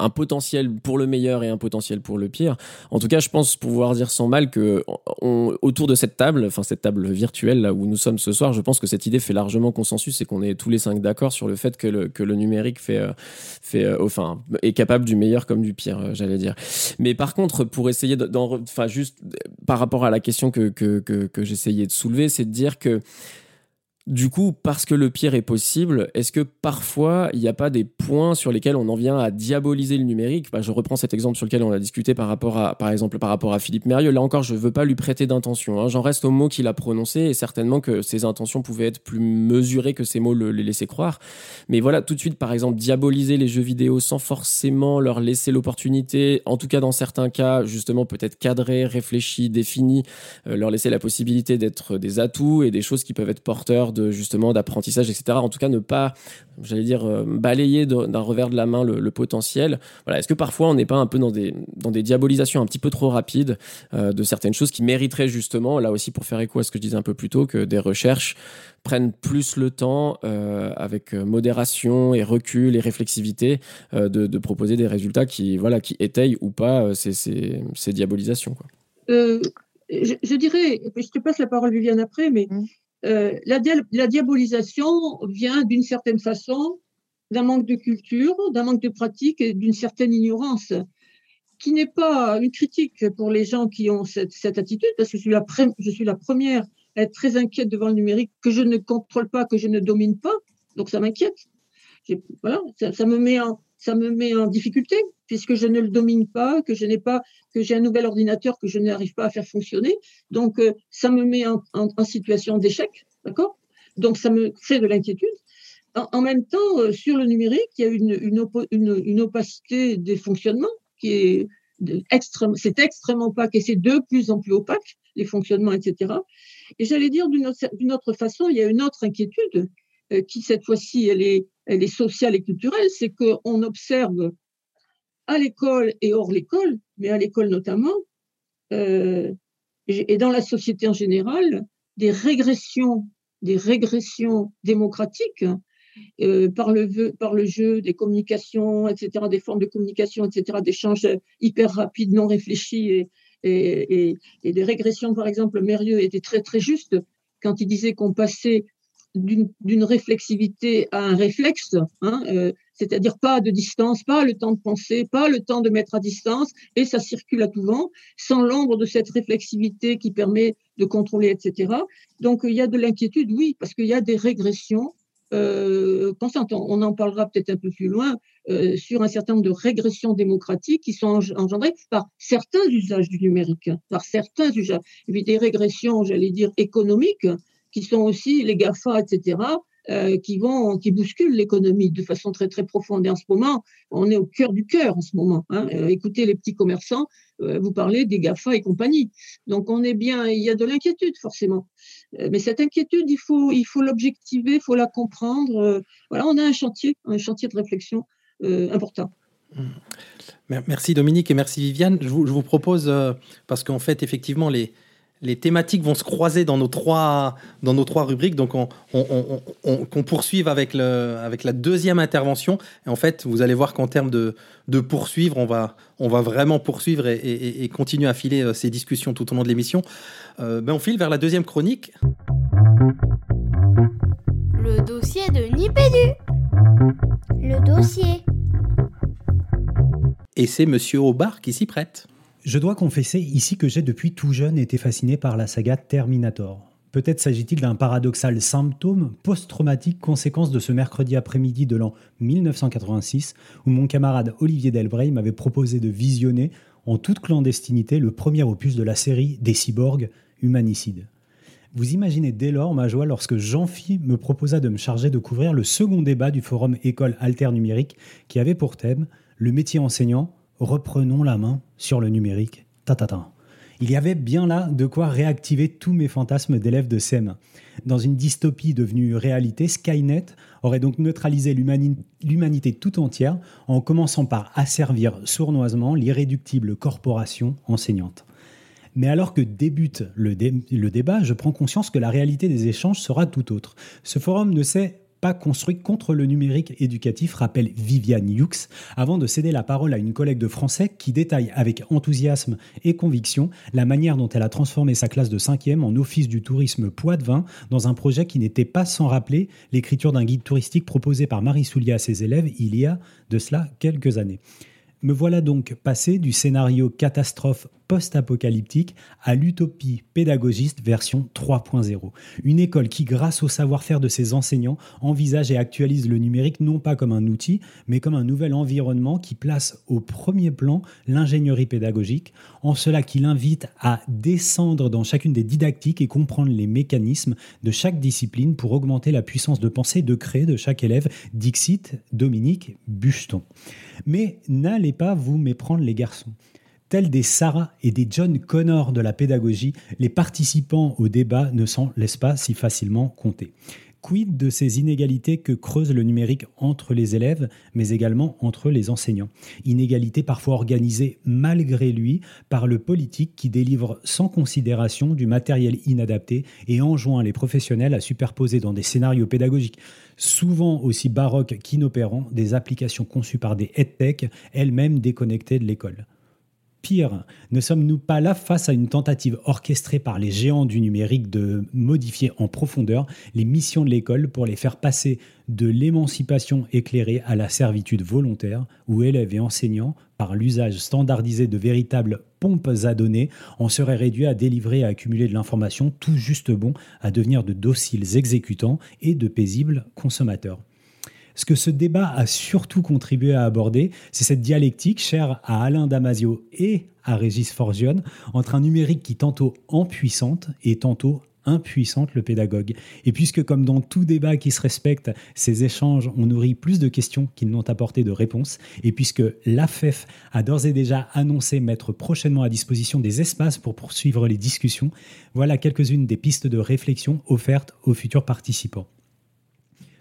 potentiel pour le meilleur et un potentiel pour le pire. En tout cas, je pense pouvoir dire sans mal que autour de cette table, enfin cette table virtuelle là où nous sommes ce soir, je pense que cette idée fait largement consensus et qu'on est tous les cinq d'accord sur le fait que le, que le numérique fait, euh, fait, euh, enfin, est capable du meilleur comme du pire, euh, j'allais dire. Mais par contre, pour essayer d'en, enfin juste par rapport à la question que, que, que, que j'essayais de soulever, c'est de dire que du coup, parce que le pire est possible, est-ce que parfois il n'y a pas des points sur lesquels on en vient à diaboliser le numérique? Bah, Je reprends cet exemple sur lequel on a discuté par rapport à, par exemple, par rapport à Philippe Mérieux. Là encore, je ne veux pas lui prêter d'intention. Hein. J'en reste au mot qu'il a prononcé et certainement que ses intentions pouvaient être plus mesurées que ces mots le, les laissaient croire. Mais voilà, tout de suite, par exemple, diaboliser les jeux vidéo sans forcément leur laisser l'opportunité, en tout cas dans certains cas, justement peut-être cadré, réfléchi, défini, euh, leur laisser la possibilité d'être des atouts et des choses qui peuvent être porteurs de justement d'apprentissage, etc. En tout cas, ne pas, j'allais dire, euh, balayer d'un revers de la main le, potentiel. Voilà. Est-ce que parfois on n'est pas un peu dans des, dans des diabolisations un petit peu trop rapides euh, de certaines choses qui mériteraient justement, là aussi pour faire écho à ce que je disais un peu plus tôt, que des recherches prennent plus le temps, euh, avec modération et recul et réflexivité, de, proposer des résultats qui, voilà, qui étayent ou pas ces, ces, diabolisations. Quoi. Je, dirais, je te passe la parole Viviane après, mais mmh. Euh, la, diabolisation vient d'une certaine façon d'un manque de culture, d'un manque de pratique et d'une certaine ignorance, qui n'est pas une critique pour les gens qui ont cette, attitude, parce que je suis, la première à être très inquiète devant le numérique, que je ne contrôle pas, que je ne domine pas, donc ça m'inquiète. Voilà, ça, me met en, ça me met en difficulté puisque je ne le domine pas, que je n'ai pas, que j'ai un nouvel ordinateur que je n'arrive pas à faire fonctionner. Donc, euh, ça me met en, situation d'échec, d'accord? Donc, ça me crée de l'inquiétude. En, même temps, euh, sur le numérique, il y a une, opacité des fonctionnements qui est extrême, c'est extrêmement opaque et c'est de plus en plus opaque, les fonctionnements, etc. Et j'allais dire d'une autre, façon, il y a une autre inquiétude qui, cette fois-ci, elle est, elle est sociale et culturelle, c'est qu'on observe à l'école et hors l'école, mais à l'école notamment, euh, et dans la société en général, des régressions, des régressions démocratiques euh, par, le, jeu, des communications, etc., des formes de communication, etc., d'échanges hyper rapides, non réfléchis, et, et, des régressions, par exemple, Mérieux était très très juste quand il disait qu'on passait d'une réflexivité à un réflexe, hein, euh, c'est-à-dire pas de distance, pas le temps de penser, pas le temps de mettre à distance, et ça circule à tout vent, sans l'ombre de cette réflexivité qui permet de contrôler, etc. Donc il y a de l'inquiétude, oui, parce qu'il y a des régressions euh, On en parlera peut-être un peu plus loin euh, sur un certain nombre de régressions démocratiques qui sont engendrées par certains usages du numérique, par certains usages. Et puis des régressions, j'allais dire, économiques, qui sont aussi les GAFA, etc., euh, qui vont, qui bousculent l'économie de façon très très profonde. Et en ce moment, on est au cœur du cœur en ce moment. Hein. Euh, écoutez les petits commerçants, euh, vous parlez des Gafa et compagnie. Donc on est bien, il y a de l'inquiétude forcément. mais cette inquiétude, il faut, l'objectiver, il faut la comprendre. voilà, on a un chantier, un chantier de réflexion important. Merci Dominique et merci Viviane. Je vous propose, parce qu'en fait, effectivement, les, les thématiques vont se croiser dans nos trois, dans nos trois rubriques. Donc, on, qu'on poursuive avec, le, avec la deuxième intervention. Et en fait, vous allez voir qu'en termes de, de poursuivre, on va, on va vraiment poursuivre et, continuer à filer euh, ces discussions tout au long de l'émission. Euh, ben on file vers la deuxième chronique. Le dossier de Nipédu. Le dossier. Et c'est Monsieur Aubard qui s'y prête. Je dois confesser ici que j'ai depuis tout jeune été fasciné par la saga Terminator. Peut-être s'agit-il d'un paradoxal symptôme post-traumatique conséquence de ce mercredi après-midi de l'an 1986 où mon camarade Olivier Delbray m'avait proposé de visionner en toute clandestinité le premier opus de la série des cyborgs humanicides. Vous imaginez dès lors ma joie lorsque Jean-Phi me proposa de me charger de couvrir le second débat du forum École Alter Numérique qui avait pour thème le métier enseignant reprenons la main sur le numérique. Ta, Il y avait bien là de quoi réactiver tous mes fantasmes d'élèves de CM1. Dans une dystopie devenue réalité, Skynet aurait donc neutralisé l'humanité tout entière en commençant par asservir sournoisement l'irréductible corporation enseignante. Mais alors que débute le, débat, je prends conscience que la réalité des échanges sera tout autre. Ce forum ne sait construit contre le numérique éducatif, rappelle Viviane Hughes, avant de céder la parole à une collègue de français qui détaille avec enthousiasme et conviction la manière dont elle a transformé sa classe de 5e en office du tourisme Poids-de-Vin dans un projet qui n'était pas sans rappeler l'écriture d'un guide touristique proposé par Marie Soulier à ses élèves il y a de cela quelques années. Me voilà donc passé du scénario catastrophe post-apocalyptique à l'utopie pédagogiste version 3.0. Une école qui, grâce au savoir-faire de ses enseignants, envisage et actualise le numérique non pas comme un outil, mais comme un nouvel environnement qui place au premier plan l'ingénierie pédagogique, en cela qu'il invite à descendre dans chacune des didactiques et comprendre les mécanismes de chaque discipline pour augmenter la puissance de pensée et de créer de chaque élève, Dixit Dominique Bucheton. Mais n'allez pas vous méprendre les garçons. Tels des Sarah et des John Connor de la pédagogie, les participants au débat ne s'en laissent pas si facilement compter. Quid de ces inégalités que creuse le numérique entre les élèves, mais également entre les enseignants? Inégalités parfois organisées malgré lui par le politique qui délivre sans considération du matériel inadapté et enjoint les professionnels à superposer dans des scénarios pédagogiques souvent aussi baroques qu'inopérants des applications conçues par des headtech, elles-mêmes déconnectées de l'école. Pire, ne sommes-nous pas là face à une tentative orchestrée par les géants du numérique de modifier en profondeur les missions de l'école pour les faire passer de l'émancipation éclairée à la servitude volontaire, où élèves et enseignants, par l'usage standardisé de véritables pompes à données, en seraient réduits à délivrer et à accumuler de l'information tout juste bon à devenir de dociles exécutants et de paisibles consommateurs ce que ce débat a surtout contribué à aborder, c'est cette dialectique chère à Alain Damasio et à Régis Forgione entre un numérique qui tantôt empuissante et tantôt impuissante le pédagogue. Et puisque comme dans tout débat qui se respecte, ces échanges ont nourri plus de questions qu'ils n'ont apporté de réponses, et puisque l'AFEF a d'ores et déjà annoncé mettre prochainement à disposition des espaces pour poursuivre les discussions, voilà quelques-unes des pistes de réflexion offertes aux futurs participants.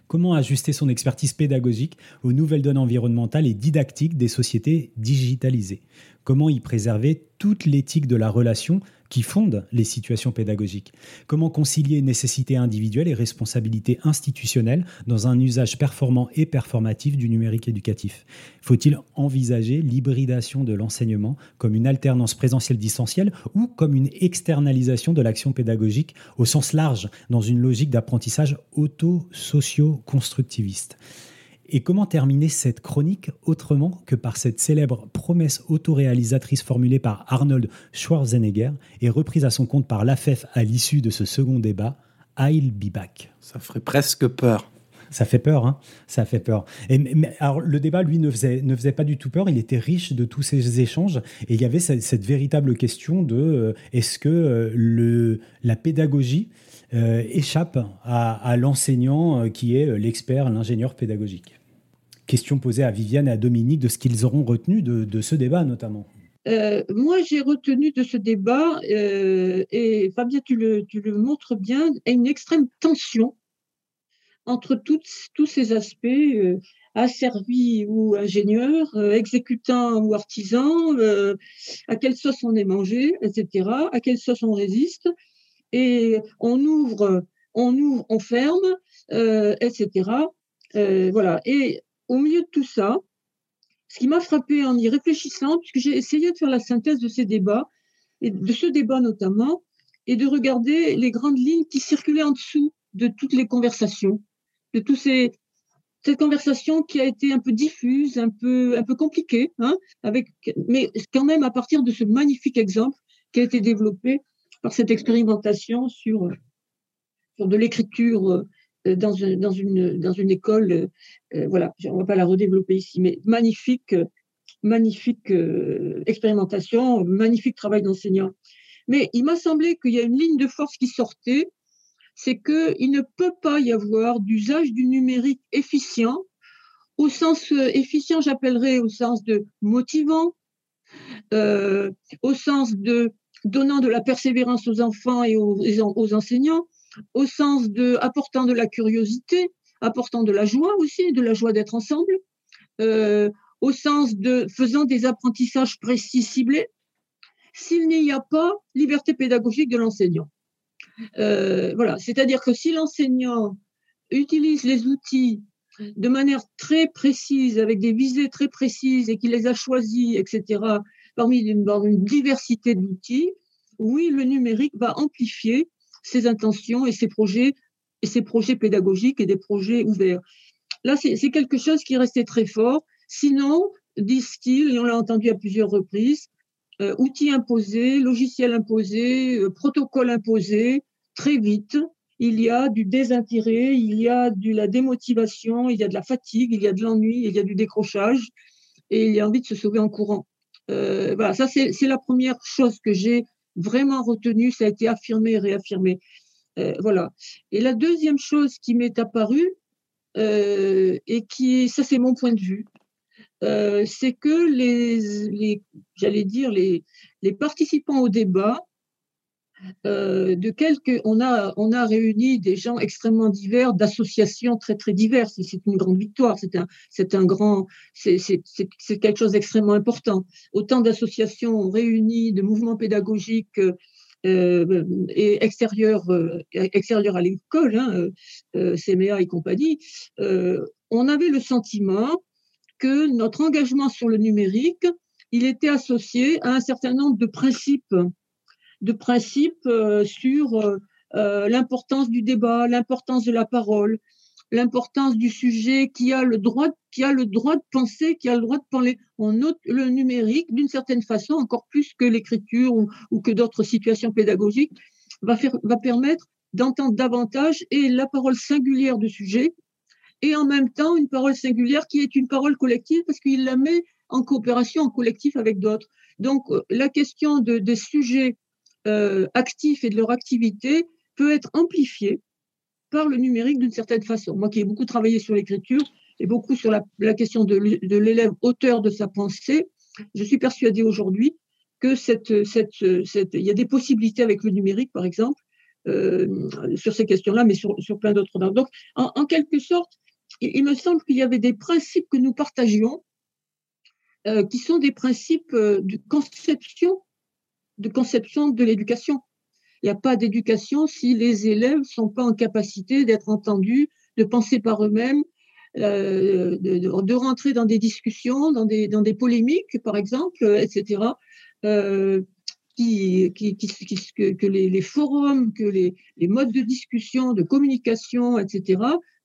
Comment ajuster son expertise pédagogique aux nouvelles données environnementales et didactiques des sociétés digitalisées? Comment y préserver toute l'éthique de la relation qui fonde les situations pédagogiques. Comment concilier nécessité individuelle et responsabilité institutionnelle dans un usage performant et performatif du numérique éducatif? Faut-il envisager l'hybridation de l'enseignement comme une alternance présentielle-distancielle ou comme une externalisation de l'action pédagogique au sens large dans une logique d'apprentissage auto-socio-constructiviste? Et comment terminer cette chronique autrement que par cette célèbre promesse autoréalisatrice formulée par Arnold Schwarzenegger et reprise à son compte par l'AFEF à l'issue de ce second débat I'll be back. Ça ferait presque peur. Ça fait peur, hein Ça fait peur. Et, alors, le débat, lui, ne faisait, ne faisait pas du tout peur. Il était riche de tous ces échanges. Et il y avait cette, véritable question de euh, est-ce que euh, le, la pédagogie échappe à, l'enseignant qui est l'expert, l'ingénieur pédagogique. Question posée à Viviane et à Dominique de ce qu'ils auront retenu de, ce débat notamment. moi, j'ai retenu de ce débat, et Fabien, tu le, montres bien, une extrême tension entre tous ces aspects, euh, asservis ou ingénieurs, euh, exécutants ou artisans, euh, à quelle sauce on est mangé, etc., à quelle sauce on résiste, et on ouvre, on ouvre, on ferme, etc. voilà. Et au milieu de tout ça, ce qui m'a frappé en y réfléchissant, puisque j'ai essayé de faire la synthèse de ces débats, de ce débat notamment, et de regarder les grandes lignes qui circulaient en dessous de toutes les conversations de tous ces cette conversation qui a été un peu diffuse, un peu un peu compliquée, hein, avec mais quand même à partir de ce magnifique exemple qui a été développé par cette expérimentation sur sur de l'écriture euh, dans, dans, une, dans une école. Euh, euh, voilà, on ne va pas la redévelopper ici, mais magnifique, magnifique expérimentation, magnifique travail d'enseignant. Mais il m'a semblé qu'il y a une ligne de force qui sortait c'est qu'il ne peut pas y avoir d'usage du numérique efficient. Au sens efficient, j'appellerais au sens de motivant, au sens de donnant de la persévérance aux enfants et aux, enseignants, au sens de apportant de la curiosité, apportant de la joie aussi, de la joie d'être ensemble, euh, au sens de faisant des apprentissages précis ciblés, s'il n'y a pas liberté pédagogique de l'enseignant. Euh, voilà, c'est-à-dire que si l'enseignant utilise les outils de manière très précise, avec des visées très précises et qu'il les a choisis, etc., parmi une, diversité d'outils, oui, le numérique va amplifier ses intentions et ses projets et ses projets pédagogiques et des projets ouverts. Là, c'est quelque chose qui est resté très fort. Sinon, disent-ils, et on l'a entendu à plusieurs reprises, euh, outils imposés, logiciels imposés, euh, protocoles imposés, très vite, il y a du désintérêt, il y a de la démotivation, il y a de la fatigue, il y a de l'ennui, il y a du décrochage, et il y a envie de se sauver en courant. Euh, voilà, ça c'est la première chose que j'ai vraiment retenue, ça a été affirmé et réaffirmé. voilà. Et la deuxième chose qui m'est apparue, et qui, ça c'est mon point de vue, euh, c'est que les, j'allais dire, les, les, participants au débat, euh, de quelques, on a, on a réuni des gens extrêmement divers, d'associations très très diverses. c'est une grande victoire. C'est un, c'est un grand, c'est, c'est, quelque chose d'extrêmement important. Autant d'associations réunies, de mouvements pédagogiques. Euh, et extérieurs, extérieurs à l'école, hein, CMA et compagnie, on avait le sentiment que notre engagement sur le numérique, il était associé à un certain nombre de principes, de principes euh, sur euh, euh, l'importance du débat, l'importance de la parole, l'importance du sujet qui a le droit, qui a le droit de penser, qui a le droit de parler. On note le numérique d'une certaine façon, encore plus que l'écriture ou, que d'autres situations pédagogiques, va, faire, va permettre d'entendre davantage et la parole singulière du sujet et en même temps une parole singulière qui est une parole collective parce qu'il la met en coopération, en collectif avec d'autres. Donc la question de, des sujets euh, actifs et de leur activité peut être amplifiée par le numérique d'une certaine façon. Moi qui ai beaucoup travaillé sur l'écriture et beaucoup sur la, question de, l'élève auteur de sa pensée, je suis persuadée aujourd'hui que cette, cette, cette, il y a des possibilités avec le numérique, par exemple, euh, sur ces questions-là, mais sur, sur plein d'autres. Donc, en, quelque sorte, il me semble qu'il y avait des principes que nous partagions, euh, qui sont des principes de conception, de conception de l'éducation. Il n'y a pas d'éducation si les élèves ne sont pas en capacité d'être entendus, de penser par eux-mêmes, euh, de, rentrer dans des discussions, dans des, dans des polémiques, par exemple, etc. qui, que, les, forums, que les, les, modes de discussion, de communication, etc.,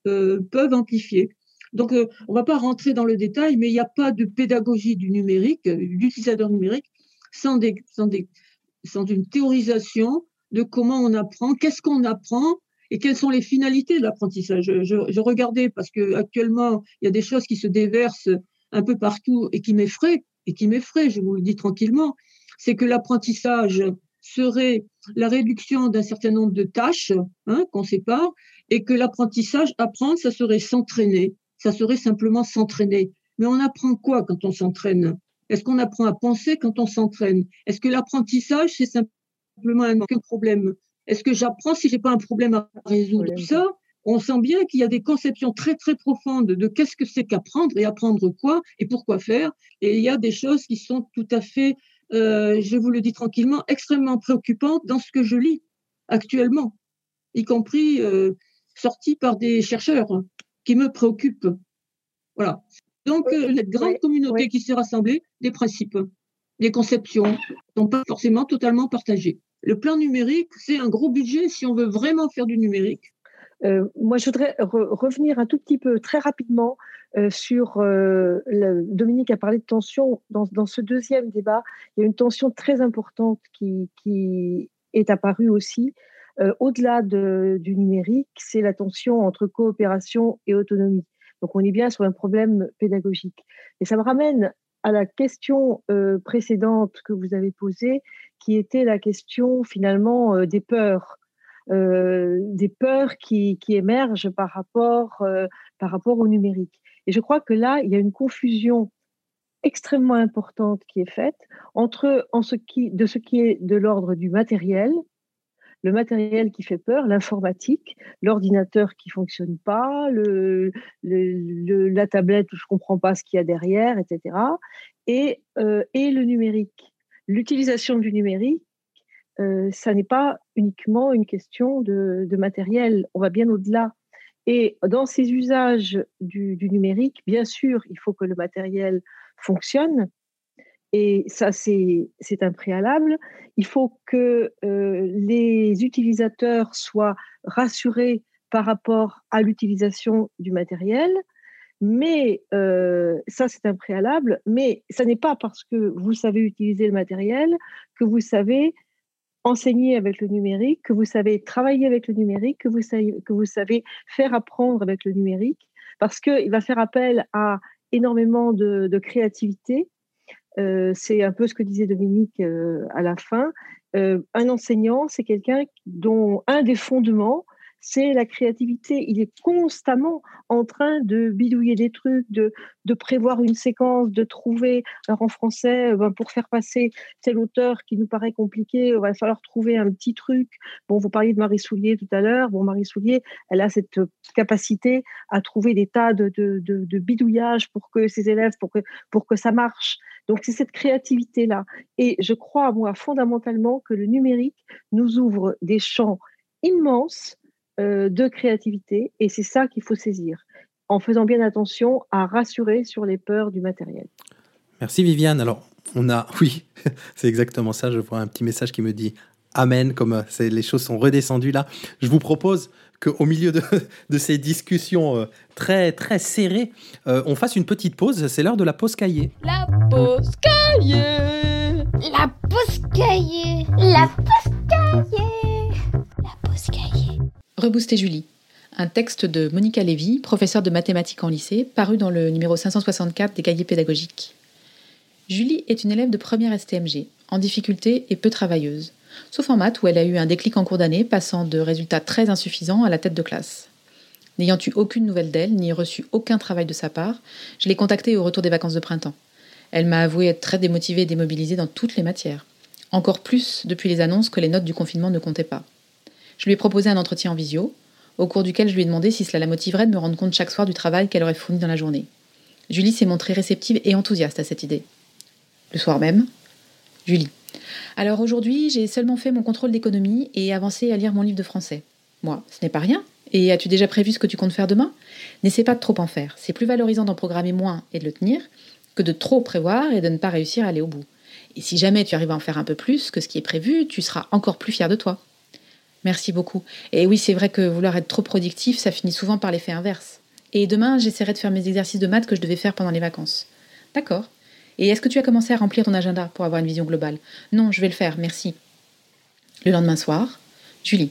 euh, peuvent amplifier. Donc, euh, on ne va pas rentrer dans le détail, mais il n'y a pas de pédagogie du numérique, euh, d'utilisateur numérique, sans, des, sans, des, sans une théorisation de comment on apprend, qu'est-ce qu'on apprend et quelles sont les finalités de l'apprentissage. Je, regardais parce que actuellement il y a des choses qui se déversent un peu partout et qui m'effraient et qui m'effraient. Je vous le dis tranquillement, c'est que l'apprentissage serait la réduction d'un certain nombre de tâches hein, qu'on sépare, et que l'apprentissage, apprendre, ça serait s'entraîner, ça serait simplement s'entraîner. Mais on apprend quoi quand on s'entraîne? Est-ce qu'on apprend à penser quand on s'entraîne? Est-ce que l'apprentissage, c'est simplement un problème? Est-ce que j'apprends si j'ai pas un problème à résoudre ça, on sent bien qu'il y a des conceptions très très profondes de qu'est-ce que c'est qu'apprendre et apprendre quoi et pourquoi faire. Et il y a des choses qui sont tout à fait, euh, je vous le dis tranquillement, extrêmement préoccupantes dans ce que je lis actuellement, y compris euh, sorties par des chercheurs qui me préoccupent. Voilà. Donc, euh, la grande communauté qui s'est rassemblée, des principes, des conceptions, sont pas forcément totalement partagées. Le plan numérique, c'est un gros budget si on veut vraiment faire du numérique. Euh, moi, je voudrais revenir un tout petit peu très rapidement euh, sur. Euh, Dominique a parlé de tension. Dans, dans, ce deuxième débat, il y a une tension très importante qui, qui est apparue aussi. Au-delà de, du numérique, c'est la tension entre coopération et autonomie. Donc, on est bien sur un problème pédagogique. Et ça me ramène à la question précédente que vous avez posée, qui était la question finalement des peurs. Euh, des peurs qui, qui, émergent par rapport, euh, par rapport au numérique. Et je crois que là, il y a une confusion extrêmement importante qui est faite entre en ce qui, de ce qui est de l'ordre du matériel, le matériel qui fait peur, l'informatique, l'ordinateur qui fonctionne pas, la tablette où je comprends pas ce qu'il y a derrière, etc. Et, euh, et le numérique. L'utilisation du numérique euh, ça n'est pas uniquement une question de, matériel, on va bien au-delà. Et dans ces usages du, numérique, bien sûr, il faut que le matériel fonctionne, et ça c'est un préalable. Il faut que euh, les utilisateurs soient rassurés par rapport à l'utilisation du matériel, mais euh, ça c'est un préalable, mais ça n'est pas parce que vous savez utiliser le matériel que vous savez enseigner avec le numérique, que vous savez travailler avec le numérique, que vous savez, que vous savez faire apprendre avec le numérique, parce qu'il va faire appel à énormément de, créativité. Euh, c'est un peu ce que disait Dominique euh, à la fin. Euh, un enseignant, c'est quelqu'un dont un des fondements, c'est la créativité. Il est constamment en train de bidouiller des trucs, de, prévoir une séquence, de trouver. Alors en français, ben, pour faire passer tel auteur qui nous paraît compliqué, il va falloir trouver un petit truc. Bon, vous parliez de Marie Soulier tout à l'heure. Bon, Marie Soulier, elle a cette capacité à trouver des tas de, de, de, bidouillages pour que ses élèves, pour que, pour que ça marche. Donc c'est cette créativité-là. Et je crois, moi, fondamentalement, que le numérique nous ouvre des champs immenses euh, de créativité et c'est ça qu'il faut saisir en faisant bien attention à rassurer sur les peurs du matériel. Merci Viviane. Alors, on a, oui, c'est exactement ça. Je vois un petit message qui me dit Amen, comme euh, les choses sont redescendues là. Je vous propose qu'au milieu de, de, ces discussions euh, très, très serrées, on fasse une petite pause. C'est l'heure de la pause cahier. La pause cahier La pause cahier La pause cahier La pause cahier Rebooster Julie, un texte de Monica Lévy, professeure de mathématiques en lycée, paru dans le numéro 564 des cahiers pédagogiques. Julie est une élève de première STMG, en difficulté et peu travailleuse, sauf en maths où elle a eu un déclic en cours d'année, passant de résultats très insuffisants à la tête de classe. N'ayant eu aucune nouvelle d'elle, ni reçu aucun travail de sa part, je l'ai contactée au retour des vacances de printemps. Elle m'a avoué être très démotivée et démobilisée dans toutes les matières. Encore plus depuis les annonces que les notes du confinement ne comptaient pas. Je lui ai proposé un entretien en visio, au cours duquel je lui ai demandé si cela la motiverait de me rendre compte chaque soir du travail qu'elle aurait fourni dans la journée. Julie s'est montrée réceptive et enthousiaste à cette idée. Le soir même, Julie. Alors aujourd'hui, j'ai seulement fait mon contrôle d'économie et avancé à lire mon livre de français. Moi, ce n'est pas rien. Et as-tu déjà prévu ce que tu comptes faire demain? N'essaie pas de trop en faire. C'est plus valorisant d'en programmer moins et de le tenir que de trop prévoir et de ne pas réussir à aller au bout. Et si jamais tu arrives à en faire un peu plus que ce qui est prévu, tu seras encore plus fier de toi. Merci beaucoup. Et oui, c'est vrai que vouloir être trop productif, ça finit souvent par l'effet inverse. Et demain, j'essaierai de faire mes exercices de maths que je devais faire pendant les vacances. D'accord. Et est-ce que tu as commencé à remplir ton agenda pour avoir une vision globale? Non, je vais le faire, merci. Le lendemain soir, Julie.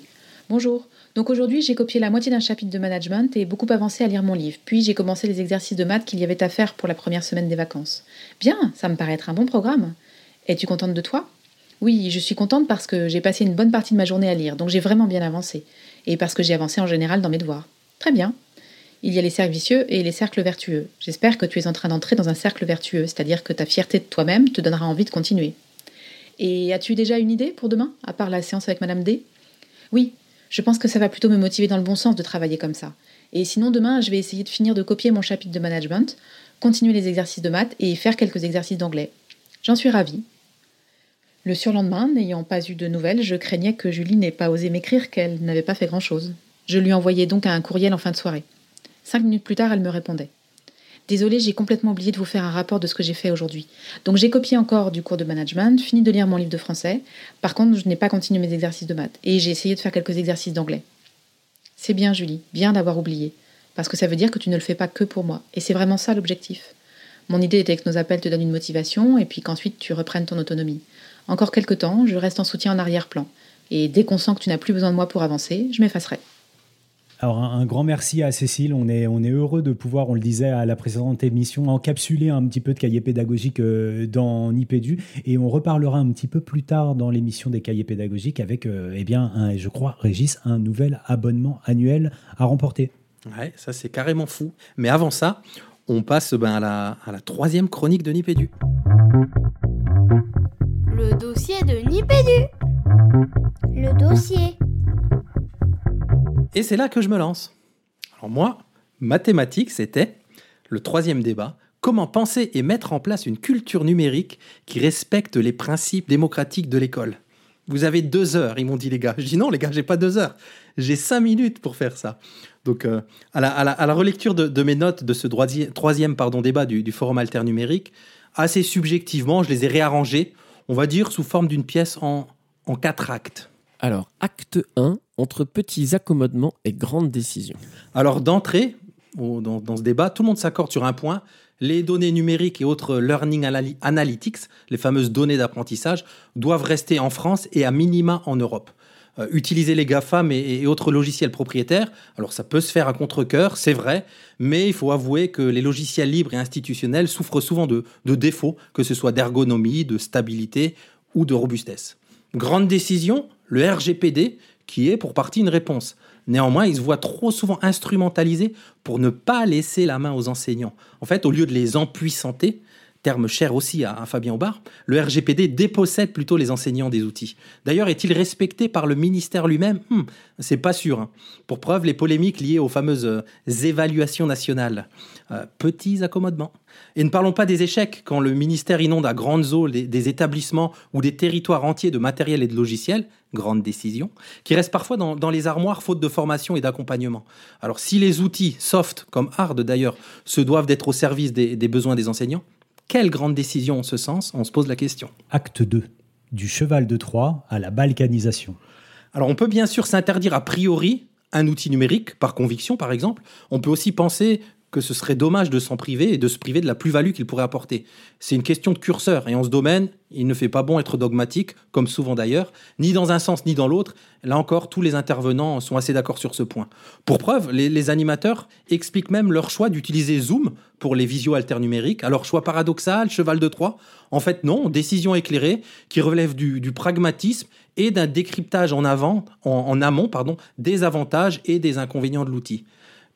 Bonjour. Donc aujourd'hui, j'ai copié la moitié d'un chapitre de management et beaucoup avancé à lire mon livre. Puis j'ai commencé les exercices de maths qu'il y avait à faire pour la première semaine des vacances. Bien, ça me paraît être un bon programme. Es-tu contente de toi? Oui, je suis contente parce que j'ai passé une bonne partie de ma journée à lire, donc j'ai vraiment bien avancé. Et parce que j'ai avancé en général dans mes devoirs. Très bien. Il y a les cercles vicieux et les cercles vertueux. J'espère que tu es en train d'entrer dans un cercle vertueux, c'est-à-dire que ta fierté de toi-même te donnera envie de continuer. Et as-tu déjà une idée pour demain, à part la séance avec Madame D? Oui, je pense que ça va plutôt me motiver dans le bon sens de travailler comme ça. Et sinon, demain, je vais essayer de finir de copier mon chapitre de management, continuer les exercices de maths et faire quelques exercices d'anglais. J'en suis ravie. Le surlendemain, n'ayant pas eu de nouvelles, je craignais que Julie n'ait pas osé m'écrire qu'elle n'avait pas fait grand-chose. Je lui envoyais donc un courriel en fin de soirée. Cinq minutes plus tard, elle me répondait. Désolée, j'ai complètement oublié de vous faire un rapport de ce que j'ai fait aujourd'hui. Donc j'ai copié encore du cours de management, fini de lire mon livre de français. Par contre, je n'ai pas continué mes exercices de maths. Et j'ai essayé de faire quelques exercices d'anglais. C'est bien, Julie, bien d'avoir oublié. Parce que ça veut dire que tu ne le fais pas que pour moi. Et c'est vraiment ça l'objectif. Mon idée était que nos appels te donnent une motivation et puis qu'ensuite tu reprennes ton autonomie. Encore quelque temps, je reste en soutien en arrière-plan. Et dès qu'on sent que tu n'as plus besoin de moi pour avancer, je m'effacerai. Alors un, grand merci à Cécile, on est, on est heureux de pouvoir, on le disait à la précédente émission, encapsuler un petit peu de cahiers pédagogiques euh, dans Nipédu et on reparlera un petit peu plus tard dans l'émission des cahiers pédagogiques avec, euh, eh bien, un, je crois, Régis, un nouvel abonnement annuel à remporter. Ouais, ça c'est carrément fou. Mais avant ça, on passe ben, à, la, à la troisième chronique de Nipédu. Le dossier de Nipédu. Le dossier. Et c'est là que je me lance. Alors moi, mathématiques, c'était le troisième débat. Comment penser et mettre en place une culture numérique qui respecte les principes démocratiques de l'école? Vous avez deux heures, ils m'ont dit les gars. Je dis non les gars, j'ai pas deux heures. J'ai cinq minutes pour faire ça. Donc euh, à, la, relecture de, mes notes de ce troisième débat du, du forum alter numérique, assez subjectivement, je les ai réarrangés, on va dire sous forme d'une pièce en, en quatre actes. Alors, acte 1, entre petits accommodements et grandes décisions. Alors, d'entrée, dans, ce débat, tout le monde s'accorde sur un point. Les données numériques et autres learning analytics, les fameuses données d'apprentissage, doivent rester en France et à minima en Europe. Euh, utiliser les GAFAM et, autres logiciels propriétaires, alors ça peut se faire à contre-coeur, c'est vrai, mais il faut avouer que les logiciels libres et institutionnels souffrent souvent de défauts, que ce soit d'ergonomie, de stabilité ou de robustesse. Grande décision, le RGPD, qui est pour partie une réponse. Néanmoins, il se voit trop souvent instrumentalisé pour ne pas laisser la main aux enseignants. En fait, au lieu de les empuissanter, terme cher aussi à, Fabien Aubard, le RGPD dépossède plutôt les enseignants des outils. D'ailleurs, est-il respecté par le ministère lui-même? Hmm, C'est pas sûr. Hein. Pour preuve, les polémiques liées aux fameuses euh, évaluations nationales. Euh, petits accommodements. Et ne parlons pas des échecs quand le ministère inonde à grandes eaux des, établissements ou des territoires entiers de matériel et de logiciels, grande décision, qui restent parfois dans, les armoires faute de formation et d'accompagnement. Alors si les outils, soft comme hard d'ailleurs, se doivent d'être au service des, des besoins des enseignants, quelle grande décision en ce sens On se pose la question. Acte 2. Du cheval de Troie à la balkanisation. Alors on peut bien sûr s'interdire a priori un outil numérique, par conviction par exemple. On peut aussi penser que ce serait dommage de s'en priver et de se priver de la plus-value qu'il pourrait apporter. C'est une question de curseur, et en ce domaine, il ne fait pas bon être dogmatique, comme souvent d'ailleurs, ni dans un sens ni dans l'autre. Là encore, tous les intervenants sont assez d'accord sur ce point. Pour preuve, les, animateurs expliquent même leur choix d'utiliser Zoom pour les visio alternumériques, alors choix paradoxal, cheval de Troie. En fait, non, décision éclairée qui relève du, pragmatisme et d'un décryptage en, avant, en amont pardon, des avantages et des inconvénients de l'outil.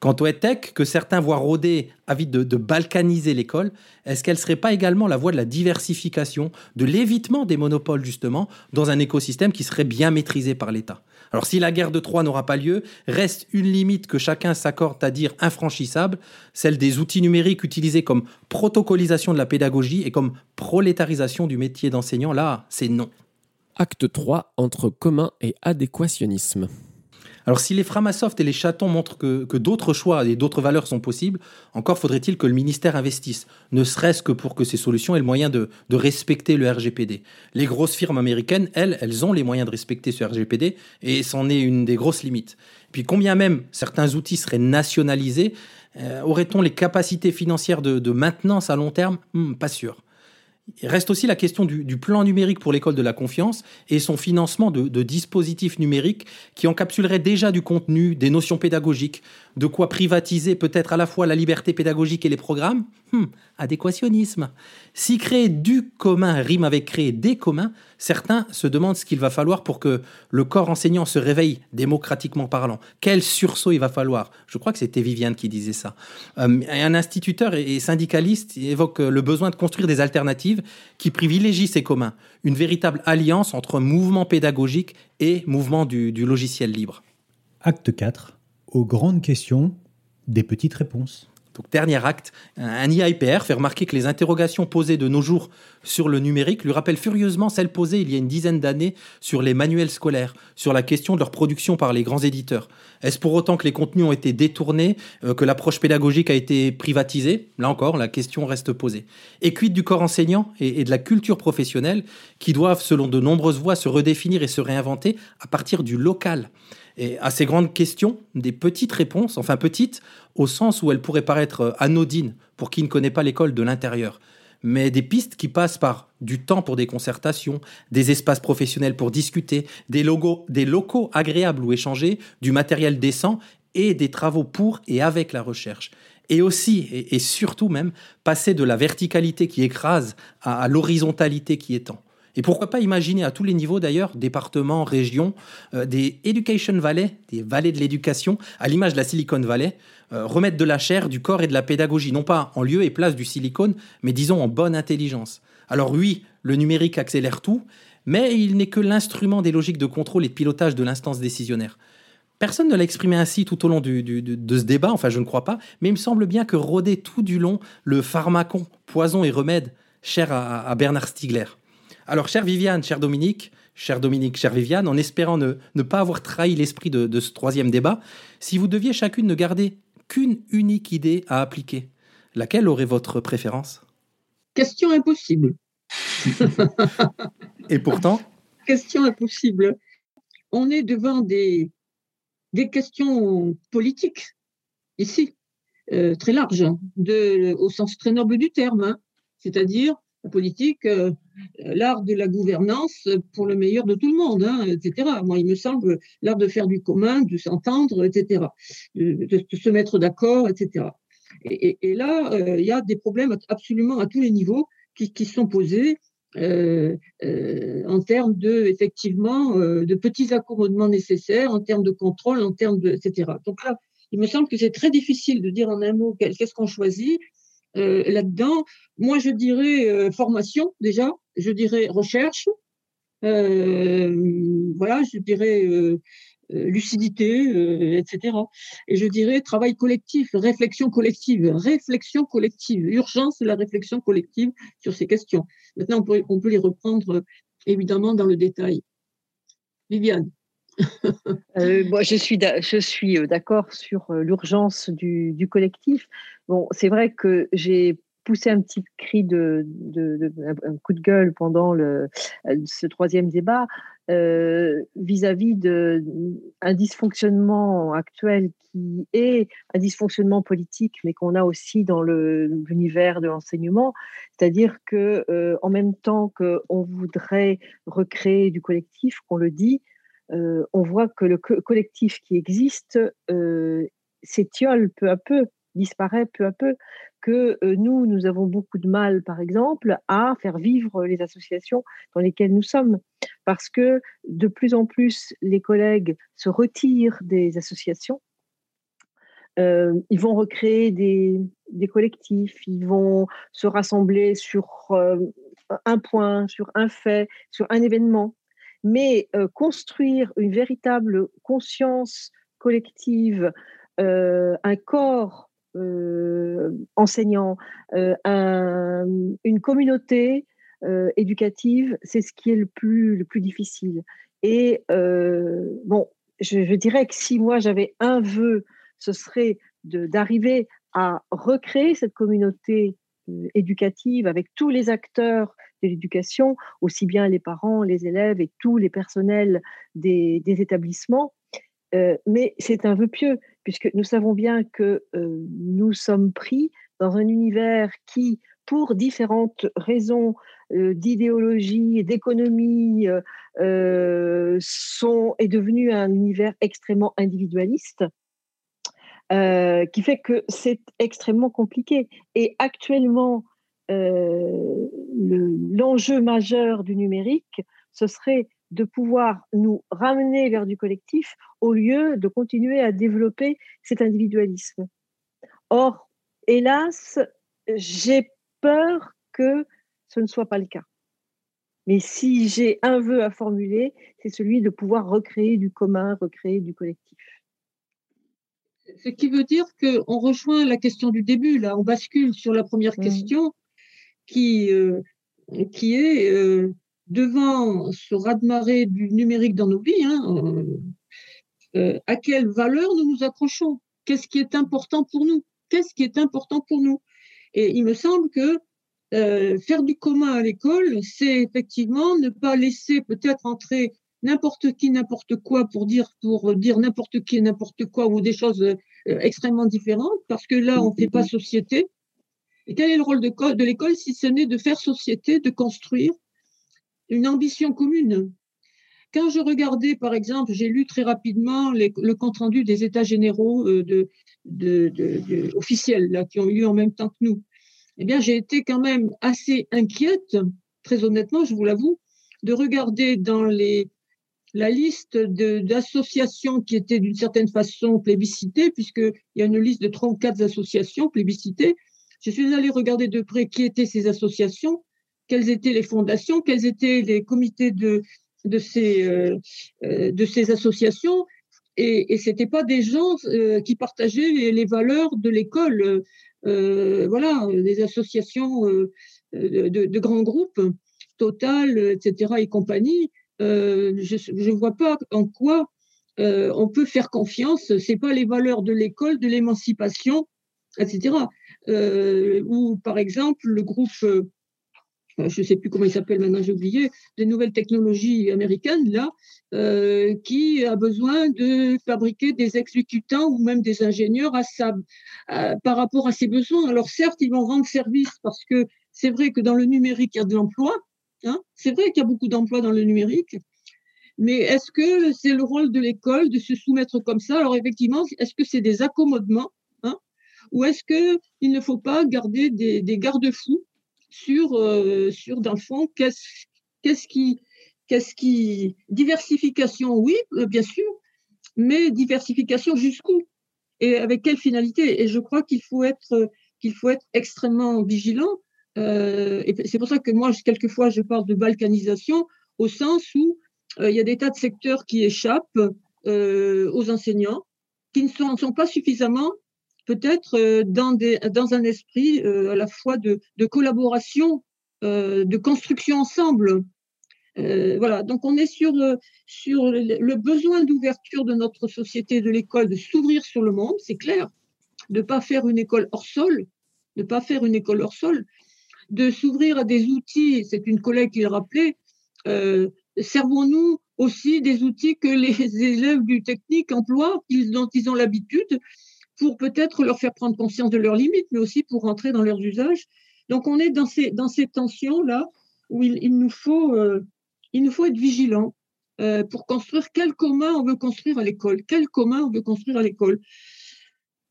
Quant au EdTech, que certains voient rôder, avides de, balkaniser l'école, est-ce qu'elle ne serait pas également la voie de la diversification, de l'évitement des monopoles, justement, dans un écosystème qui serait bien maîtrisé par l'État? Alors si la guerre de Troie n'aura pas lieu, reste une limite que chacun s'accorde à dire infranchissable, celle des outils numériques utilisés comme protocolisation de la pédagogie et comme prolétarisation du métier d'enseignant. Là, c'est non. Acte 3 entre commun et adéquationnisme. Alors si les Framasoft et les chatons montrent que, d'autres choix et d'autres valeurs sont possibles, encore faudrait-il que le ministère investisse, ne serait-ce que pour que ces solutions aient le moyen de, respecter le RGPD. Les grosses firmes américaines, elles, elles ont les moyens de respecter ce RGPD et c'en est une des grosses limites. Puis combien même certains outils seraient nationalisés, euh, aurait-on les capacités financières de, maintenance à long terme? Hmm, Pas sûr. Il reste aussi la question du, plan numérique pour l'école de la confiance et son financement de, de dispositifs numériques qui encapsuleraient déjà du contenu, des notions pédagogiques, de quoi privatiser peut-être à la fois la liberté pédagogique et les programmes Hum, Adéquationnisme. Si créer du commun rime avec créer des communs, certains se demandent ce qu'il va falloir pour que le corps enseignant se réveille démocratiquement parlant. Quel sursaut il va falloir? Je crois que c'était Viviane qui disait ça. Euh, un instituteur et syndicaliste évoque le besoin de construire des alternatives qui privilégient ces communs. Une véritable alliance entre mouvement pédagogique et mouvement du, du logiciel libre. Acte 4. Aux grandes questions, des petites réponses. Donc, dernier acte, un IAIPR fait remarquer que les interrogations posées de nos jours sur le numérique lui rappellent furieusement celles posées il y a une dizaine d'années sur les manuels scolaires, sur la question de leur production par les grands éditeurs. Est-ce pour autant que les contenus ont été détournés, euh, que l'approche pédagogique a été privatisée? Là encore, la question reste posée. Et quid du corps enseignant et de la culture professionnelle qui doivent, selon de nombreuses voix, se redéfinir et se réinventer à partir du local? Et à ces grandes questions, des petites réponses, enfin petites, au sens où elles pourraient paraître euh, anodines pour qui ne connaît pas l'école de l'intérieur, mais des pistes qui passent par du temps pour des concertations, des espaces professionnels pour discuter, des, locaux agréables où échanger, du matériel décent et des travaux pour et avec la recherche. Et aussi, et, surtout même, passer de la verticalité qui écrase à l'horizontalité qui étend. Et pourquoi pas imaginer à tous les niveaux d'ailleurs, départements, régions, euh, des Education Valley, des vallées de l'éducation, à l'image de la Silicon Valley, euh, remettre de la chair, du corps et de la pédagogie, non pas en lieu et place du silicone, mais disons en bonne intelligence. Alors oui, le numérique accélère tout, mais il n'est que l'instrument des logiques de contrôle et de pilotage de l'instance décisionnaire. Personne ne l'a exprimé ainsi tout au long de, ce débat, enfin je ne crois pas, mais il me semble bien que rôder tout du long le pharmacon, poison et remède, cher à Bernard Stiegler. Alors, chère Viviane, cher Dominique, cher Dominique, chère Viviane, en espérant ne, ne pas avoir trahi l'esprit de, de, ce troisième débat, si vous deviez chacune ne garder qu'une unique idée à appliquer, laquelle aurait votre préférence? Question impossible. Et pourtant? Question impossible. On est devant des, des questions politiques, ici, euh, très larges, de, au sens très noble du terme, hein. c'est-à-dire la politique, euh, l'art de la gouvernance pour le meilleur de tout le monde, hein, etc. Moi, il me semble l'art de faire du commun, de s'entendre, etc., de, de, se mettre d'accord, etc. Et, là, euh, il y a des problèmes absolument à tous les niveaux qui, qui sont posés. Euh, euh, en termes de effectivement euh, de petits accommodements nécessaires, en termes de contrôle, en termes de etc. Donc là, il me semble que c'est très difficile de dire en un mot qu'est-ce qu'on choisit euh, là-dedans. Moi, je dirais euh, formation déjà, je dirais recherche, euh, voilà, je dirais lucidité, etc. Et je dirais travail collectif, réflexion collective, réflexion collective, urgence de la réflexion collective sur ces questions. Maintenant, on peut, on peut les reprendre évidemment dans le détail. Viviane. moi, je suis, je suis d'accord sur l'urgence du, du, collectif. Bon, c'est vrai que j'ai poussé un petit cri de, un coup de gueule pendant le, ce troisième débat vis-à-vis euh, d'un dysfonctionnement actuel qui est un dysfonctionnement politique, mais qu'on a aussi dans l'univers de l'enseignement, c'est-à-dire que euh, en même temps qu'on voudrait recréer du collectif, qu'on le dit, euh, on voit que le co collectif qui existe euh, s'étiole peu à peu, disparaît peu à peu, que euh, nous, nous avons beaucoup de mal, par exemple, à faire vivre les associations dans lesquelles nous sommes, parce que de plus en plus, les collègues se retirent des associations. Euh, ils vont recréer des, des, collectifs, ils vont se rassembler sur euh, un point, sur un fait, sur un événement. Mais construire une véritable conscience collective, un corps euh, enseignant, euh, un, une communauté euh, éducative, c'est ce qui est le plus, le plus difficile. Et bon, je, dirais que si moi j'avais un vœu, ce serait d'arriver à recréer cette communauté éducative avec tous les acteurs de l'éducation, aussi bien les parents, les élèves et tous les personnels des établissements. Euh, mais c'est un vœu pieux, puisque nous savons bien que euh, nous sommes pris dans un univers qui, pour différentes raisons euh, d'idéologie d'économie, est devenu un univers extrêmement individualiste. qui fait que c'est extrêmement compliqué. Et actuellement, l'enjeu majeur du numérique, ce serait de pouvoir nous ramener vers du collectif au lieu de continuer à développer cet individualisme. Or, hélas, j'ai peur que ce ne soit pas le cas. Mais si j'ai un vœu à formuler, c'est celui de pouvoir recréer du commun, recréer du collectif. Ce qui veut dire qu'on rejoint la question du début, là, on bascule sur la première mmh. question qui, euh, qui est euh, devant ce raz-de-marée du numérique dans nos vies, hein, euh, à quelle valeur nous nous accrochons Qu'est-ce qui est important pour nous? Qu'est-ce qui est important pour nous? Et il me semble que faire du commun à l'école, c'est effectivement ne pas laisser peut-être entrer n'importe qui, n'importe quoi pour dire pour dire n'importe qui, n'importe quoi ou des choses extrêmement différentes, parce que là, on ne fait pas société. Et quel est le rôle de l'école si ce n'est de faire société, de construire une ambition commune. Quand je regardais, par exemple, j'ai lu très rapidement le compte-rendu des États généraux euh, officiels qui ont eu lieu en même temps que nous. Eh bien, j'ai été quand même assez inquiète, très honnêtement, je vous l'avoue, de regarder dans la liste d'associations qui étaient d'une certaine façon plébiscitées, puisqu'il y a une liste de 34 associations plébiscitées, je suis allée regarder de près qui étaient ces associations, quelles étaient les fondations, quels étaient les comités de, de, ces, euh, euh, de ces associations. Et, ce n'étaient pas des gens euh, qui partageaient les, valeurs de l'école. voilà, des associations de, grands groupes, Total, etc. et compagnie. je ne vois pas en quoi on peut faire confiance. C'est pas les valeurs de l'école, de l'émancipation, etc. Ou par exemple le groupe, je ne sais plus comment il s'appelle maintenant, j'ai oublié, des nouvelles technologies américaines, là, euh, qui a besoin de fabriquer des exécutants ou même des ingénieurs à sa, par rapport à ses besoins. Alors certes, ils vont rendre service parce que c'est vrai que dans le numérique, il y a de l'emploi. Hein c'est vrai qu'il y a beaucoup d'emplois dans le numérique. Mais est-ce que c'est le rôle de l'école de se soumettre comme ça? Alors effectivement, est-ce que c'est des accommodements ou est-ce qu'il ne faut pas garder des, garde-fous sur, euh, sur, dans le fond, qu'est-ce qui, qu'est-ce qui. Diversification, oui, euh, bien sûr, mais diversification jusqu'où Et avec quelle finalité? Et je crois qu'il faut être, qu'il faut être extrêmement vigilant. Euh, et c'est pour ça que moi, quelquefois, je parle de balkanisation au sens où il y a des tas de secteurs qui échappent aux enseignants, qui ne sont pas suffisamment peut-être euh, dans, un esprit euh, à la fois de, collaboration, euh, de construction ensemble. voilà, donc on est sur le besoin d'ouverture de notre société, de l'école, de s'ouvrir sur le monde, c'est clair, de ne pas faire une école hors sol, de ne pas faire une école hors sol, de s'ouvrir à des outils, c'est une collègue qui le rappelait, servons-nous aussi des outils que les élèves du technique emploient, dont ils ont l'habitude, pour peut-être leur faire prendre conscience de leurs limites, mais aussi pour rentrer dans leurs usages. Donc on est dans ces, dans ces tensions-là où il, nous faut, euh, il nous faut être vigilants euh, pour construire quel commun on veut construire à l'école, quel commun on veut construire à l'école.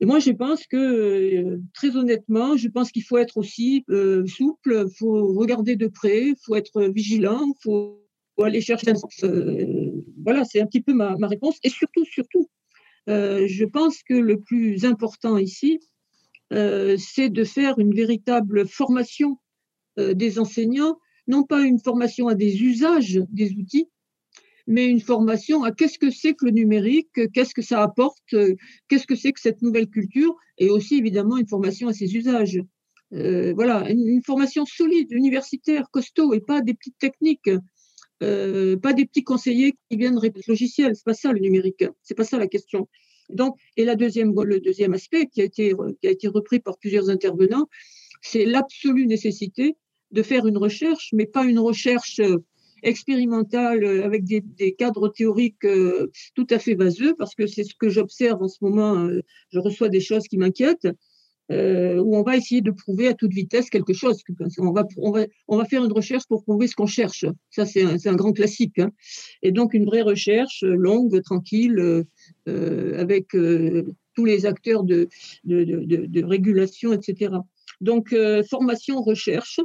Et moi, je pense que, euh, très honnêtement, je pense qu'il faut être aussi souple, il faut regarder de près, il faut être vigilant, il faut, aller chercher. voilà, c'est un petit peu ma, ma réponse. Et surtout, surtout, euh, je pense que le plus important ici, euh, c'est de faire une véritable formation euh, des enseignants, non pas une formation à des usages des outils, mais une formation à qu'est-ce que c'est que le numérique, qu'est-ce que ça apporte, qu'est-ce que c'est que cette nouvelle culture, et aussi évidemment une formation à ses usages. voilà, une, formation solide, universitaire, costaud, et pas des petites techniques. Euh, pas des petits conseillers qui viennent répéter le logiciel. C'est pas ça le numérique. C'est pas ça la question. Donc, et la deuxième, le deuxième aspect qui a été, qui a été repris par plusieurs intervenants, c'est l'absolue nécessité de faire une recherche, mais pas une recherche euh, expérimentale euh, avec des, des cadres théoriques tout à fait vaseux, parce que c'est ce que j'observe en ce moment. Je reçois des choses qui m'inquiètent. Euh, où on va essayer de prouver à toute vitesse quelque chose. On va, on va, on va faire une recherche pour prouver ce qu'on cherche. Ça, c'est un, un, grand classique. Hein. Et donc, une vraie recherche longue, tranquille, euh, avec euh, tous les acteurs de, de, de, de régulation, etc. Donc, euh, formation, recherche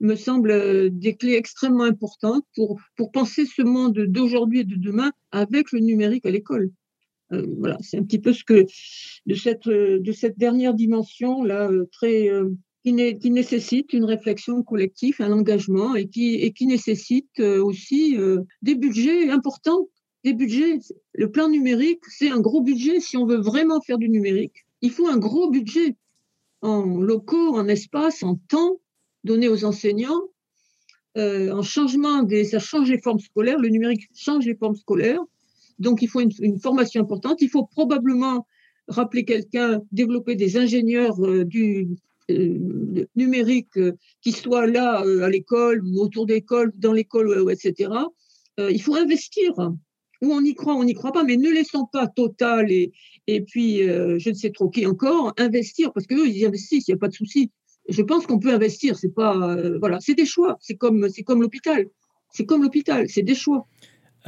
me semble des clés extrêmement importantes pour, pour penser ce monde d'aujourd'hui et de demain avec le numérique à l'école. Euh, c'est un petit peu ce que de cette, cette dernière dimension là euh, très euh, qui, nécessite une réflexion collective, un engagement et qui, et qui nécessite aussi des budgets importants. Des budgets. Le plan numérique, c'est un gros budget si on veut vraiment faire du numérique. Il faut un gros budget en locaux, en espace, en temps donné aux enseignants, euh, en changement des, ça change les formes scolaires, le numérique change les formes scolaires, donc il faut une, formation importante. Il faut probablement rappeler quelqu'un, développer des ingénieurs euh, du euh, numérique euh, qui soient là à l'école ou autour d'école, dans l'école, etc. il faut investir. Où on y croit, on n'y croit pas, mais ne laissons pas Total et, et puis je ne sais trop qui encore investir parce qu'eux, ils investissent, il n'y a pas de souci je pense qu'on peut investir. C'est pas, voilà, c'est des choix. C'est comme, c'est comme l'hôpital. C'est comme l'hôpital. C'est des choix.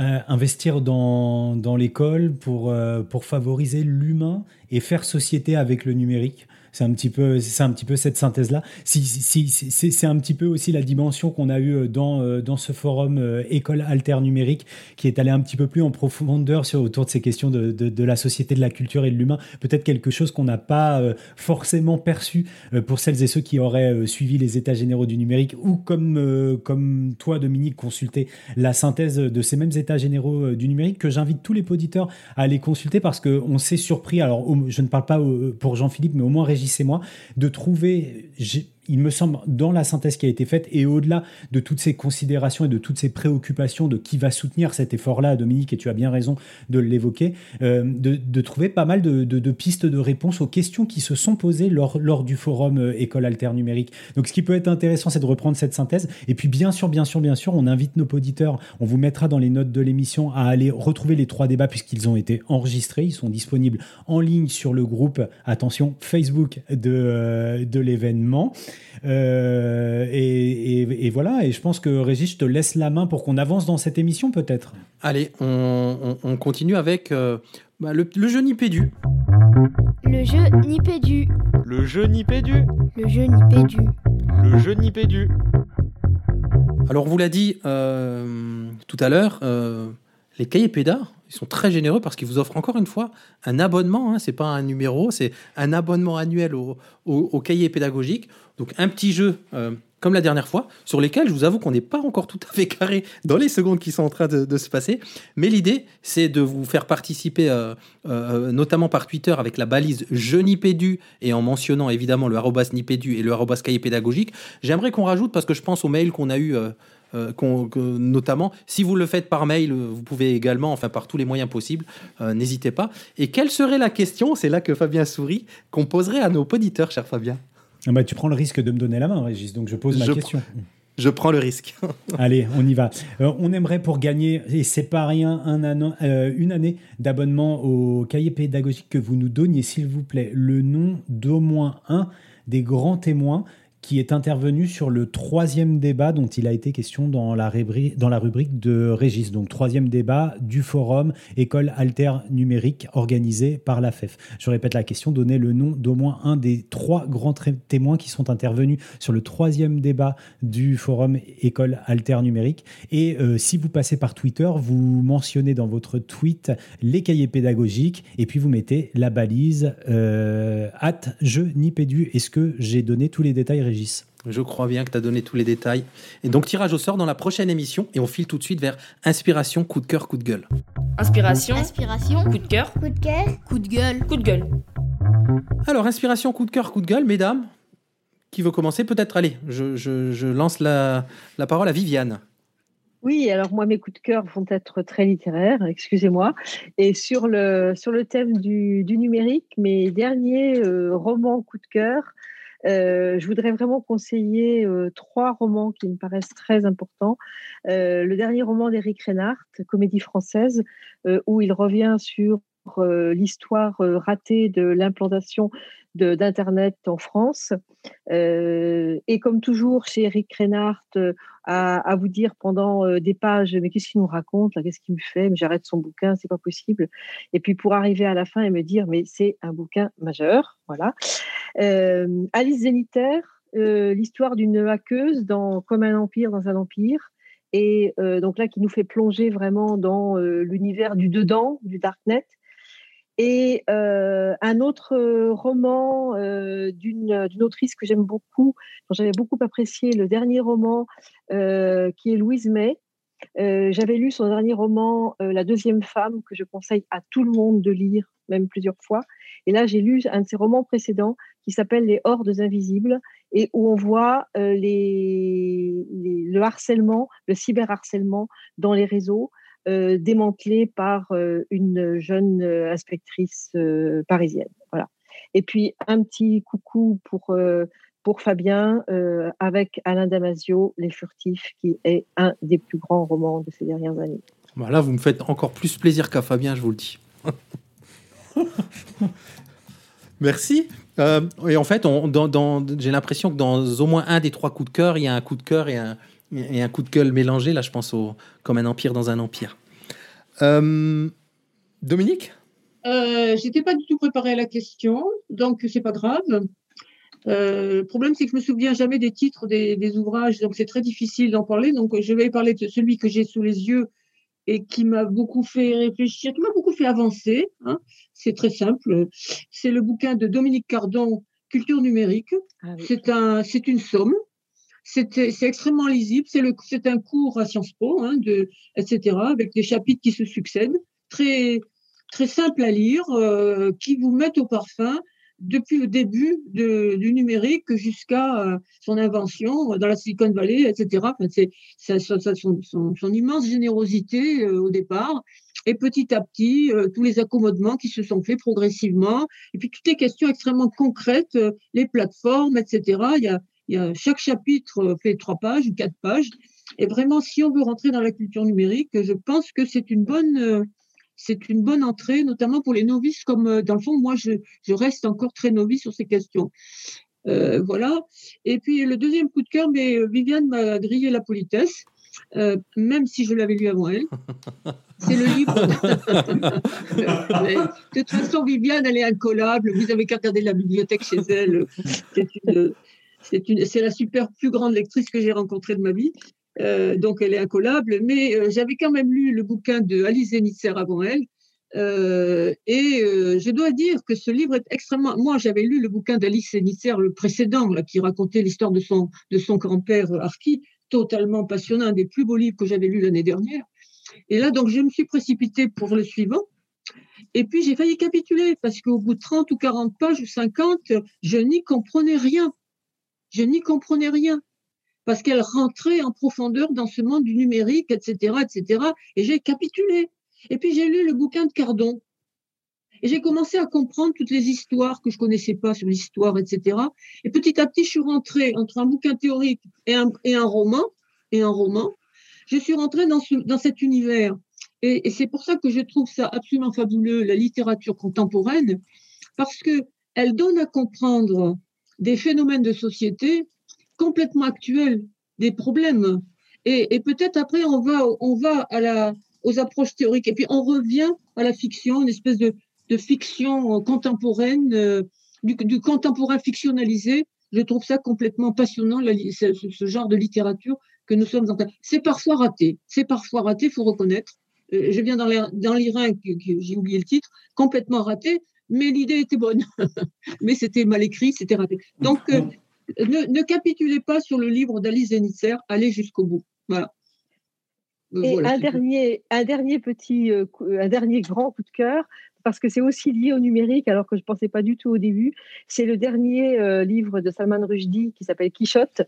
Euh, investir dans, dans l'école pour, euh, pour favoriser l'humain et faire société avec le numérique. C'est un petit peu, c'est un petit peu cette synthèse-là. Si, si, si c'est un petit peu aussi la dimension qu'on a eue dans, euh, dans ce forum euh, École Alter Numérique, qui est allé un petit peu plus en profondeur sur, autour de ces questions de, de, la société, de la culture et de l'humain. Peut-être quelque chose qu'on n'a pas euh, forcément perçu pour celles et ceux qui auraient suivi les états généraux du numérique ou comme, comme toi, Dominique, consulter la synthèse de ces mêmes états généraux du numérique que j'invite tous les auditeurs à aller consulter parce qu'on s'est surpris. Alors, je ne parle pas pour Jean-Philippe, mais au moins Régis et moi, de trouver il me semble, dans la synthèse qui a été faite, et au-delà de toutes ces considérations et de toutes ces préoccupations de qui va soutenir cet effort-là, Dominique, et tu as bien raison de l'évoquer, euh, de, trouver pas mal de, pistes de réponse aux questions qui se sont posées lors, du forum euh, École Alter Numérique. Donc ce qui peut être intéressant, c'est de reprendre cette synthèse. Et puis bien sûr, bien sûr, bien sûr, on invite nos auditeurs, on vous mettra dans les notes de l'émission à aller retrouver les trois débats puisqu'ils ont été enregistrés, ils sont disponibles en ligne sur le groupe, attention, Facebook de, euh, de l'événement. Euh, et, et, et, voilà, et je pense que Régis, je te laisse la main pour qu'on avance dans cette émission peut-être. Allez, on, on, on continue avec euh, bah, le, le, jeu Nipédu. Le jeu Nipédu. Le jeu Nipédu. Le jeu Nipédu. Le jeu Nipédu. Alors, on vous l'a dit euh, tout à l'heure, euh, les cahiers pédards, ils sont très généreux parce qu'ils vous offrent encore une fois un abonnement. Hein, c'est pas un numéro, c'est un abonnement annuel au, au, au cahier pédagogique. Donc un petit jeu euh, comme la dernière fois, sur lesquels je vous avoue qu'on n'est pas encore tout à fait carré dans les secondes qui sont en train de, se passer. Mais l'idée, c'est de vous faire participer, euh, euh, notamment par Twitter, avec la balise Je Nipédu et en mentionnant évidemment le arrobas Nipédu et le arrobas cahier pédagogique. J'aimerais qu'on rajoute, parce que je pense aux mails qu'on a eu. Que, notamment, si vous le faites par mail, vous pouvez également, enfin par tous les moyens possibles, euh, n'hésitez pas. Et quelle serait la question, c'est là que Fabien sourit, qu'on poserait à nos auditeurs, cher Fabien? Ah bah, Tu prends le risque de me donner la main, Régis, donc je pose ma je question. Pr- je prends le risque. Allez, on y va. Euh, on aimerait pour gagner, et c'est pas rien, un an, euh, une année d'abonnement au cahier pédagogique que vous nous donniez, s'il vous plaît, le nom d'au moins un des grands témoins qui est intervenu sur le troisième débat dont il a été question dans la, rubrique, dans la rubrique de Régis. Donc, troisième débat du forum École Alter Numérique organisé par la FEF. Je répète la question, donnez le nom d'au moins un des trois grands témoins qui sont intervenus sur le troisième débat du forum École Alter Numérique. Et euh, si vous passez par Twitter, vous mentionnez dans votre tweet les cahiers pédagogiques et puis vous mettez la balise euh, at je nipédu. Est-ce que j'ai donné tous les détails, Régis? Je crois bien que tu as donné tous les détails. Et donc, tirage au sort dans la prochaine émission. Et on file tout de suite vers inspiration, coup de cœur, coup de gueule. Inspiration. Inspiration. Coup de cœur. Coup de cœur. Coup de gueule. Coup de gueule. Alors, inspiration, coup de cœur, coup de gueule, mesdames. Qui veut commencer Peut-être, allez, je, je, je lance la, la, parole à Viviane. Oui, alors moi, mes coups de cœur vont être très littéraires, excusez-moi. Et sur le, sur le thème du, du numérique, mes derniers euh, romans coup de cœur, euh, je voudrais vraiment conseiller euh, trois romans qui me paraissent très importants. Euh, le dernier roman d'Éric Reinhardt, Comédie française, où il revient sur l'histoire euh, ratée de l'implantation d'Internet en France. Euh, et comme toujours chez Eric Reinhardt, euh, à, vous dire pendant euh, des pages, mais qu'est-ce qu'il nous raconte Qu'est-ce qu'il me fait j'arrête son bouquin, c'est pas possible. Et puis pour arriver à la fin et me dire, mais c'est un bouquin majeur, voilà. Euh, Alice Zéniter, euh, l'histoire d'une hackeuse dans Comme un empire dans un empire. Et euh, donc là, qui nous fait plonger vraiment dans euh, l'univers du dedans, du darknet. Et euh, un autre euh, roman euh, d'une autrice que j'aime beaucoup, dont j'avais beaucoup apprécié, le dernier roman, euh, qui est Louise May. J'avais lu son dernier roman, La deuxième femme, que je conseille à tout le monde de lire, même plusieurs fois. Et là, j'ai lu un de ses romans précédents qui s'appelle Les Hordes invisibles et où on voit le harcèlement, le cyberharcèlement dans les réseaux, euh, démantelé par euh, une jeune euh, inspectrice euh, parisienne. Voilà. Et puis un petit coucou pour euh, pour Fabien euh, avec Alain Damasio, Les Furtifs, qui est un des plus grands romans de ces dernières années. Bah là, vous me faites encore plus plaisir qu'à Fabien, je vous le dis. Merci. Euh, et en fait, on- dans- dans- j'ai l'impression que dans au moins un des trois coups de cœur, il y a un coup de cœur et un, et un coup de gueule mélangé. Là, je pense au comme un empire dans un empire. Euh, Dominique? Euh, J'étais pas du tout préparée à la question, donc c'est pas grave. Euh, le problème, c'est que je me souviens jamais des titres des, des ouvrages, donc c'est très difficile d'en parler. Donc je vais parler de celui que j'ai sous les yeux et qui m'a beaucoup fait réfléchir, qui m'a beaucoup fait avancer. hein. C'est très simple. C'est le bouquin de Dominique Cardon, Culture numérique. Ah oui. C'est un, c'est une somme. C'est extrêmement lisible. C'est un cours à Sciences Po, hein, etc., avec des chapitres qui se succèdent, très, très simple à lire, euh, qui vous mettent au parfum depuis le début du numérique jusqu'à euh, son invention dans la Silicon Valley, etc. Enfin, c'est son, son- immense générosité euh, au départ. Et petit à petit, tous les accommodements qui se sont faits progressivement. Et puis toutes les questions extrêmement concrètes, les plateformes, etc. il y a chaque chapitre euh, fait trois pages ou quatre pages. Et vraiment, si on veut rentrer dans la culture numérique, je pense que c'est une bonne, euh, c'est une bonne entrée, notamment pour les novices, comme euh, dans le fond, moi, je, je reste encore très novice sur ces questions. Euh, voilà. Et puis le deuxième coup de cœur, mais Viviane m'a grillé la politesse, euh, même si je l'avais lu avant elle. C'est le livre. De toute façon, Viviane, elle est incollable. Vous avez qu'à regarder la bibliothèque chez elle. C'est une, c'est la super plus grande lectrice que j'ai rencontrée de ma vie. Euh, donc elle est incollable. Mais euh, j'avais quand même lu le bouquin de Alice avant elle. Euh, et je dois dire que ce livre est extrêmement. Moi, j'avais lu le bouquin d'Alice Zenitzer, le précédent, qui racontait l'histoire de son, de son grand-père Arki, totalement passionnant, un des plus beaux livres que j'avais lu l'année dernière. Et là, donc, je me suis précipitée pour le suivant. Et puis, j'ai failli capituler parce qu'au bout de 30 ou 40 pages ou 50, je n'y comprenais rien. Je n'y comprenais rien parce qu'elle rentrait en profondeur dans ce monde du numérique, etc., etc. Et j'ai capitulé. Et puis, j'ai lu le bouquin de Cardon. Et j'ai commencé à comprendre toutes les histoires que je connaissais pas sur l'histoire, etc. Et petit à petit, je suis rentrée entre un bouquin théorique et un, et un roman, et un roman. Je suis rentrée dans, ce, dans cet univers. Et, c'est pour ça que je trouve ça absolument fabuleux, la littérature contemporaine, parce que elle donne à comprendre des phénomènes de société complètement actuels, des problèmes. Et, peut-être après, on va, on va aux approches théoriques. Et puis, on revient à la fiction, une espèce de, fiction contemporaine, euh, du, contemporain fictionnalisé. Je trouve ça complètement passionnant, ce, genre de littérature que nous sommes en train. C'est parfois raté. C'est parfois raté, faut reconnaître. Euh, je viens dans lire un, j'ai oublié le titre, complètement raté, mais l'idée était bonne. mais c'était mal écrit, c'était raté. Donc, euh, ne, ne, capitulez pas sur le livre d'Alice Zenitzer, allez jusqu'au bout. Voilà. Et voilà, un, dernier, un dernier petit, euh, un dernier grand coup de cœur, parce que c'est aussi lié au numérique, alors que je ne pensais pas du tout au début. C'est le dernier euh, livre de Salman Rushdie qui s'appelle Quichotte.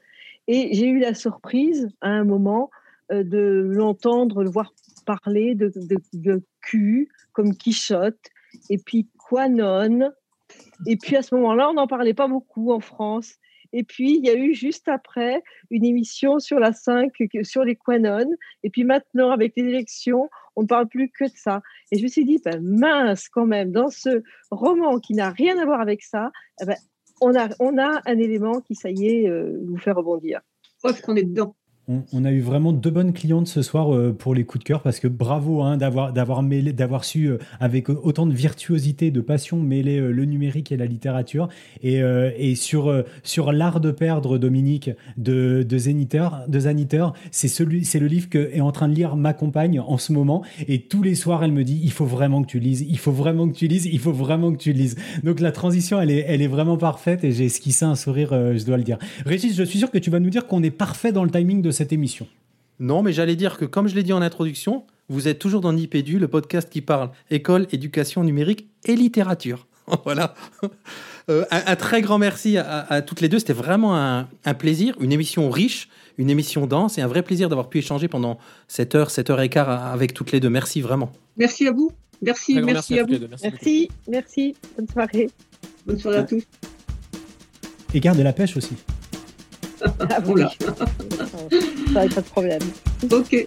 Et j'ai eu la surprise, à un moment, euh, de l'entendre, le voir parler de, de, de Q comme Quichotte, et puis Quanon. Et puis à ce moment-là, on n'en parlait pas beaucoup en France. Et puis, il y a eu juste après une émission sur la 5, que- sur les Quanon. Et puis maintenant, avec les élections, on ne parle plus que de ça. Et je me suis dit, ben, mince quand même, dans ce roman qui n'a rien à voir avec ça, eh ben, on, a, on a un élément qui, ça y est, euh, vous fait rebondir. Preuve qu'on est dedans. On, a eu vraiment deux bonnes clientes ce soir euh, pour les coups de cœur parce que bravo hein, d'avoir d'avoir su euh, avec autant de virtuosité de passion mêler euh, le numérique et la littérature. Et, euh, et sur euh, sur l'art de perdre Dominique de de de c'est celui c'est le livre que est en train de lire ma compagne en ce moment. Et tous les soirs elle me dit il faut vraiment que tu lises il faut vraiment que tu lises il faut vraiment que tu lises. Donc la transition elle est elle est vraiment parfaite et j'ai esquissé un sourire euh, je dois le dire. Régis je suis sûr que tu vas nous dire qu'on est parfait dans le timing de cette émission Non, mais j'allais dire que, comme je l'ai dit en introduction, vous êtes toujours dans Nipédu, le podcast qui parle école, éducation numérique et littérature. voilà. Euh, un, un très grand merci à, à toutes les deux. C'était vraiment un, un plaisir, une émission riche, une émission dense et un vrai plaisir d'avoir pu échanger pendant 7 heures, 7 heures et quart avec toutes les deux. Merci vraiment. Merci à vous. Merci, merci, merci à vous. Merci, merci. Bonne soirée. Bonne soirée à tous. et garde la pêche aussi ah, oui. Ça, pas de problème. Ok.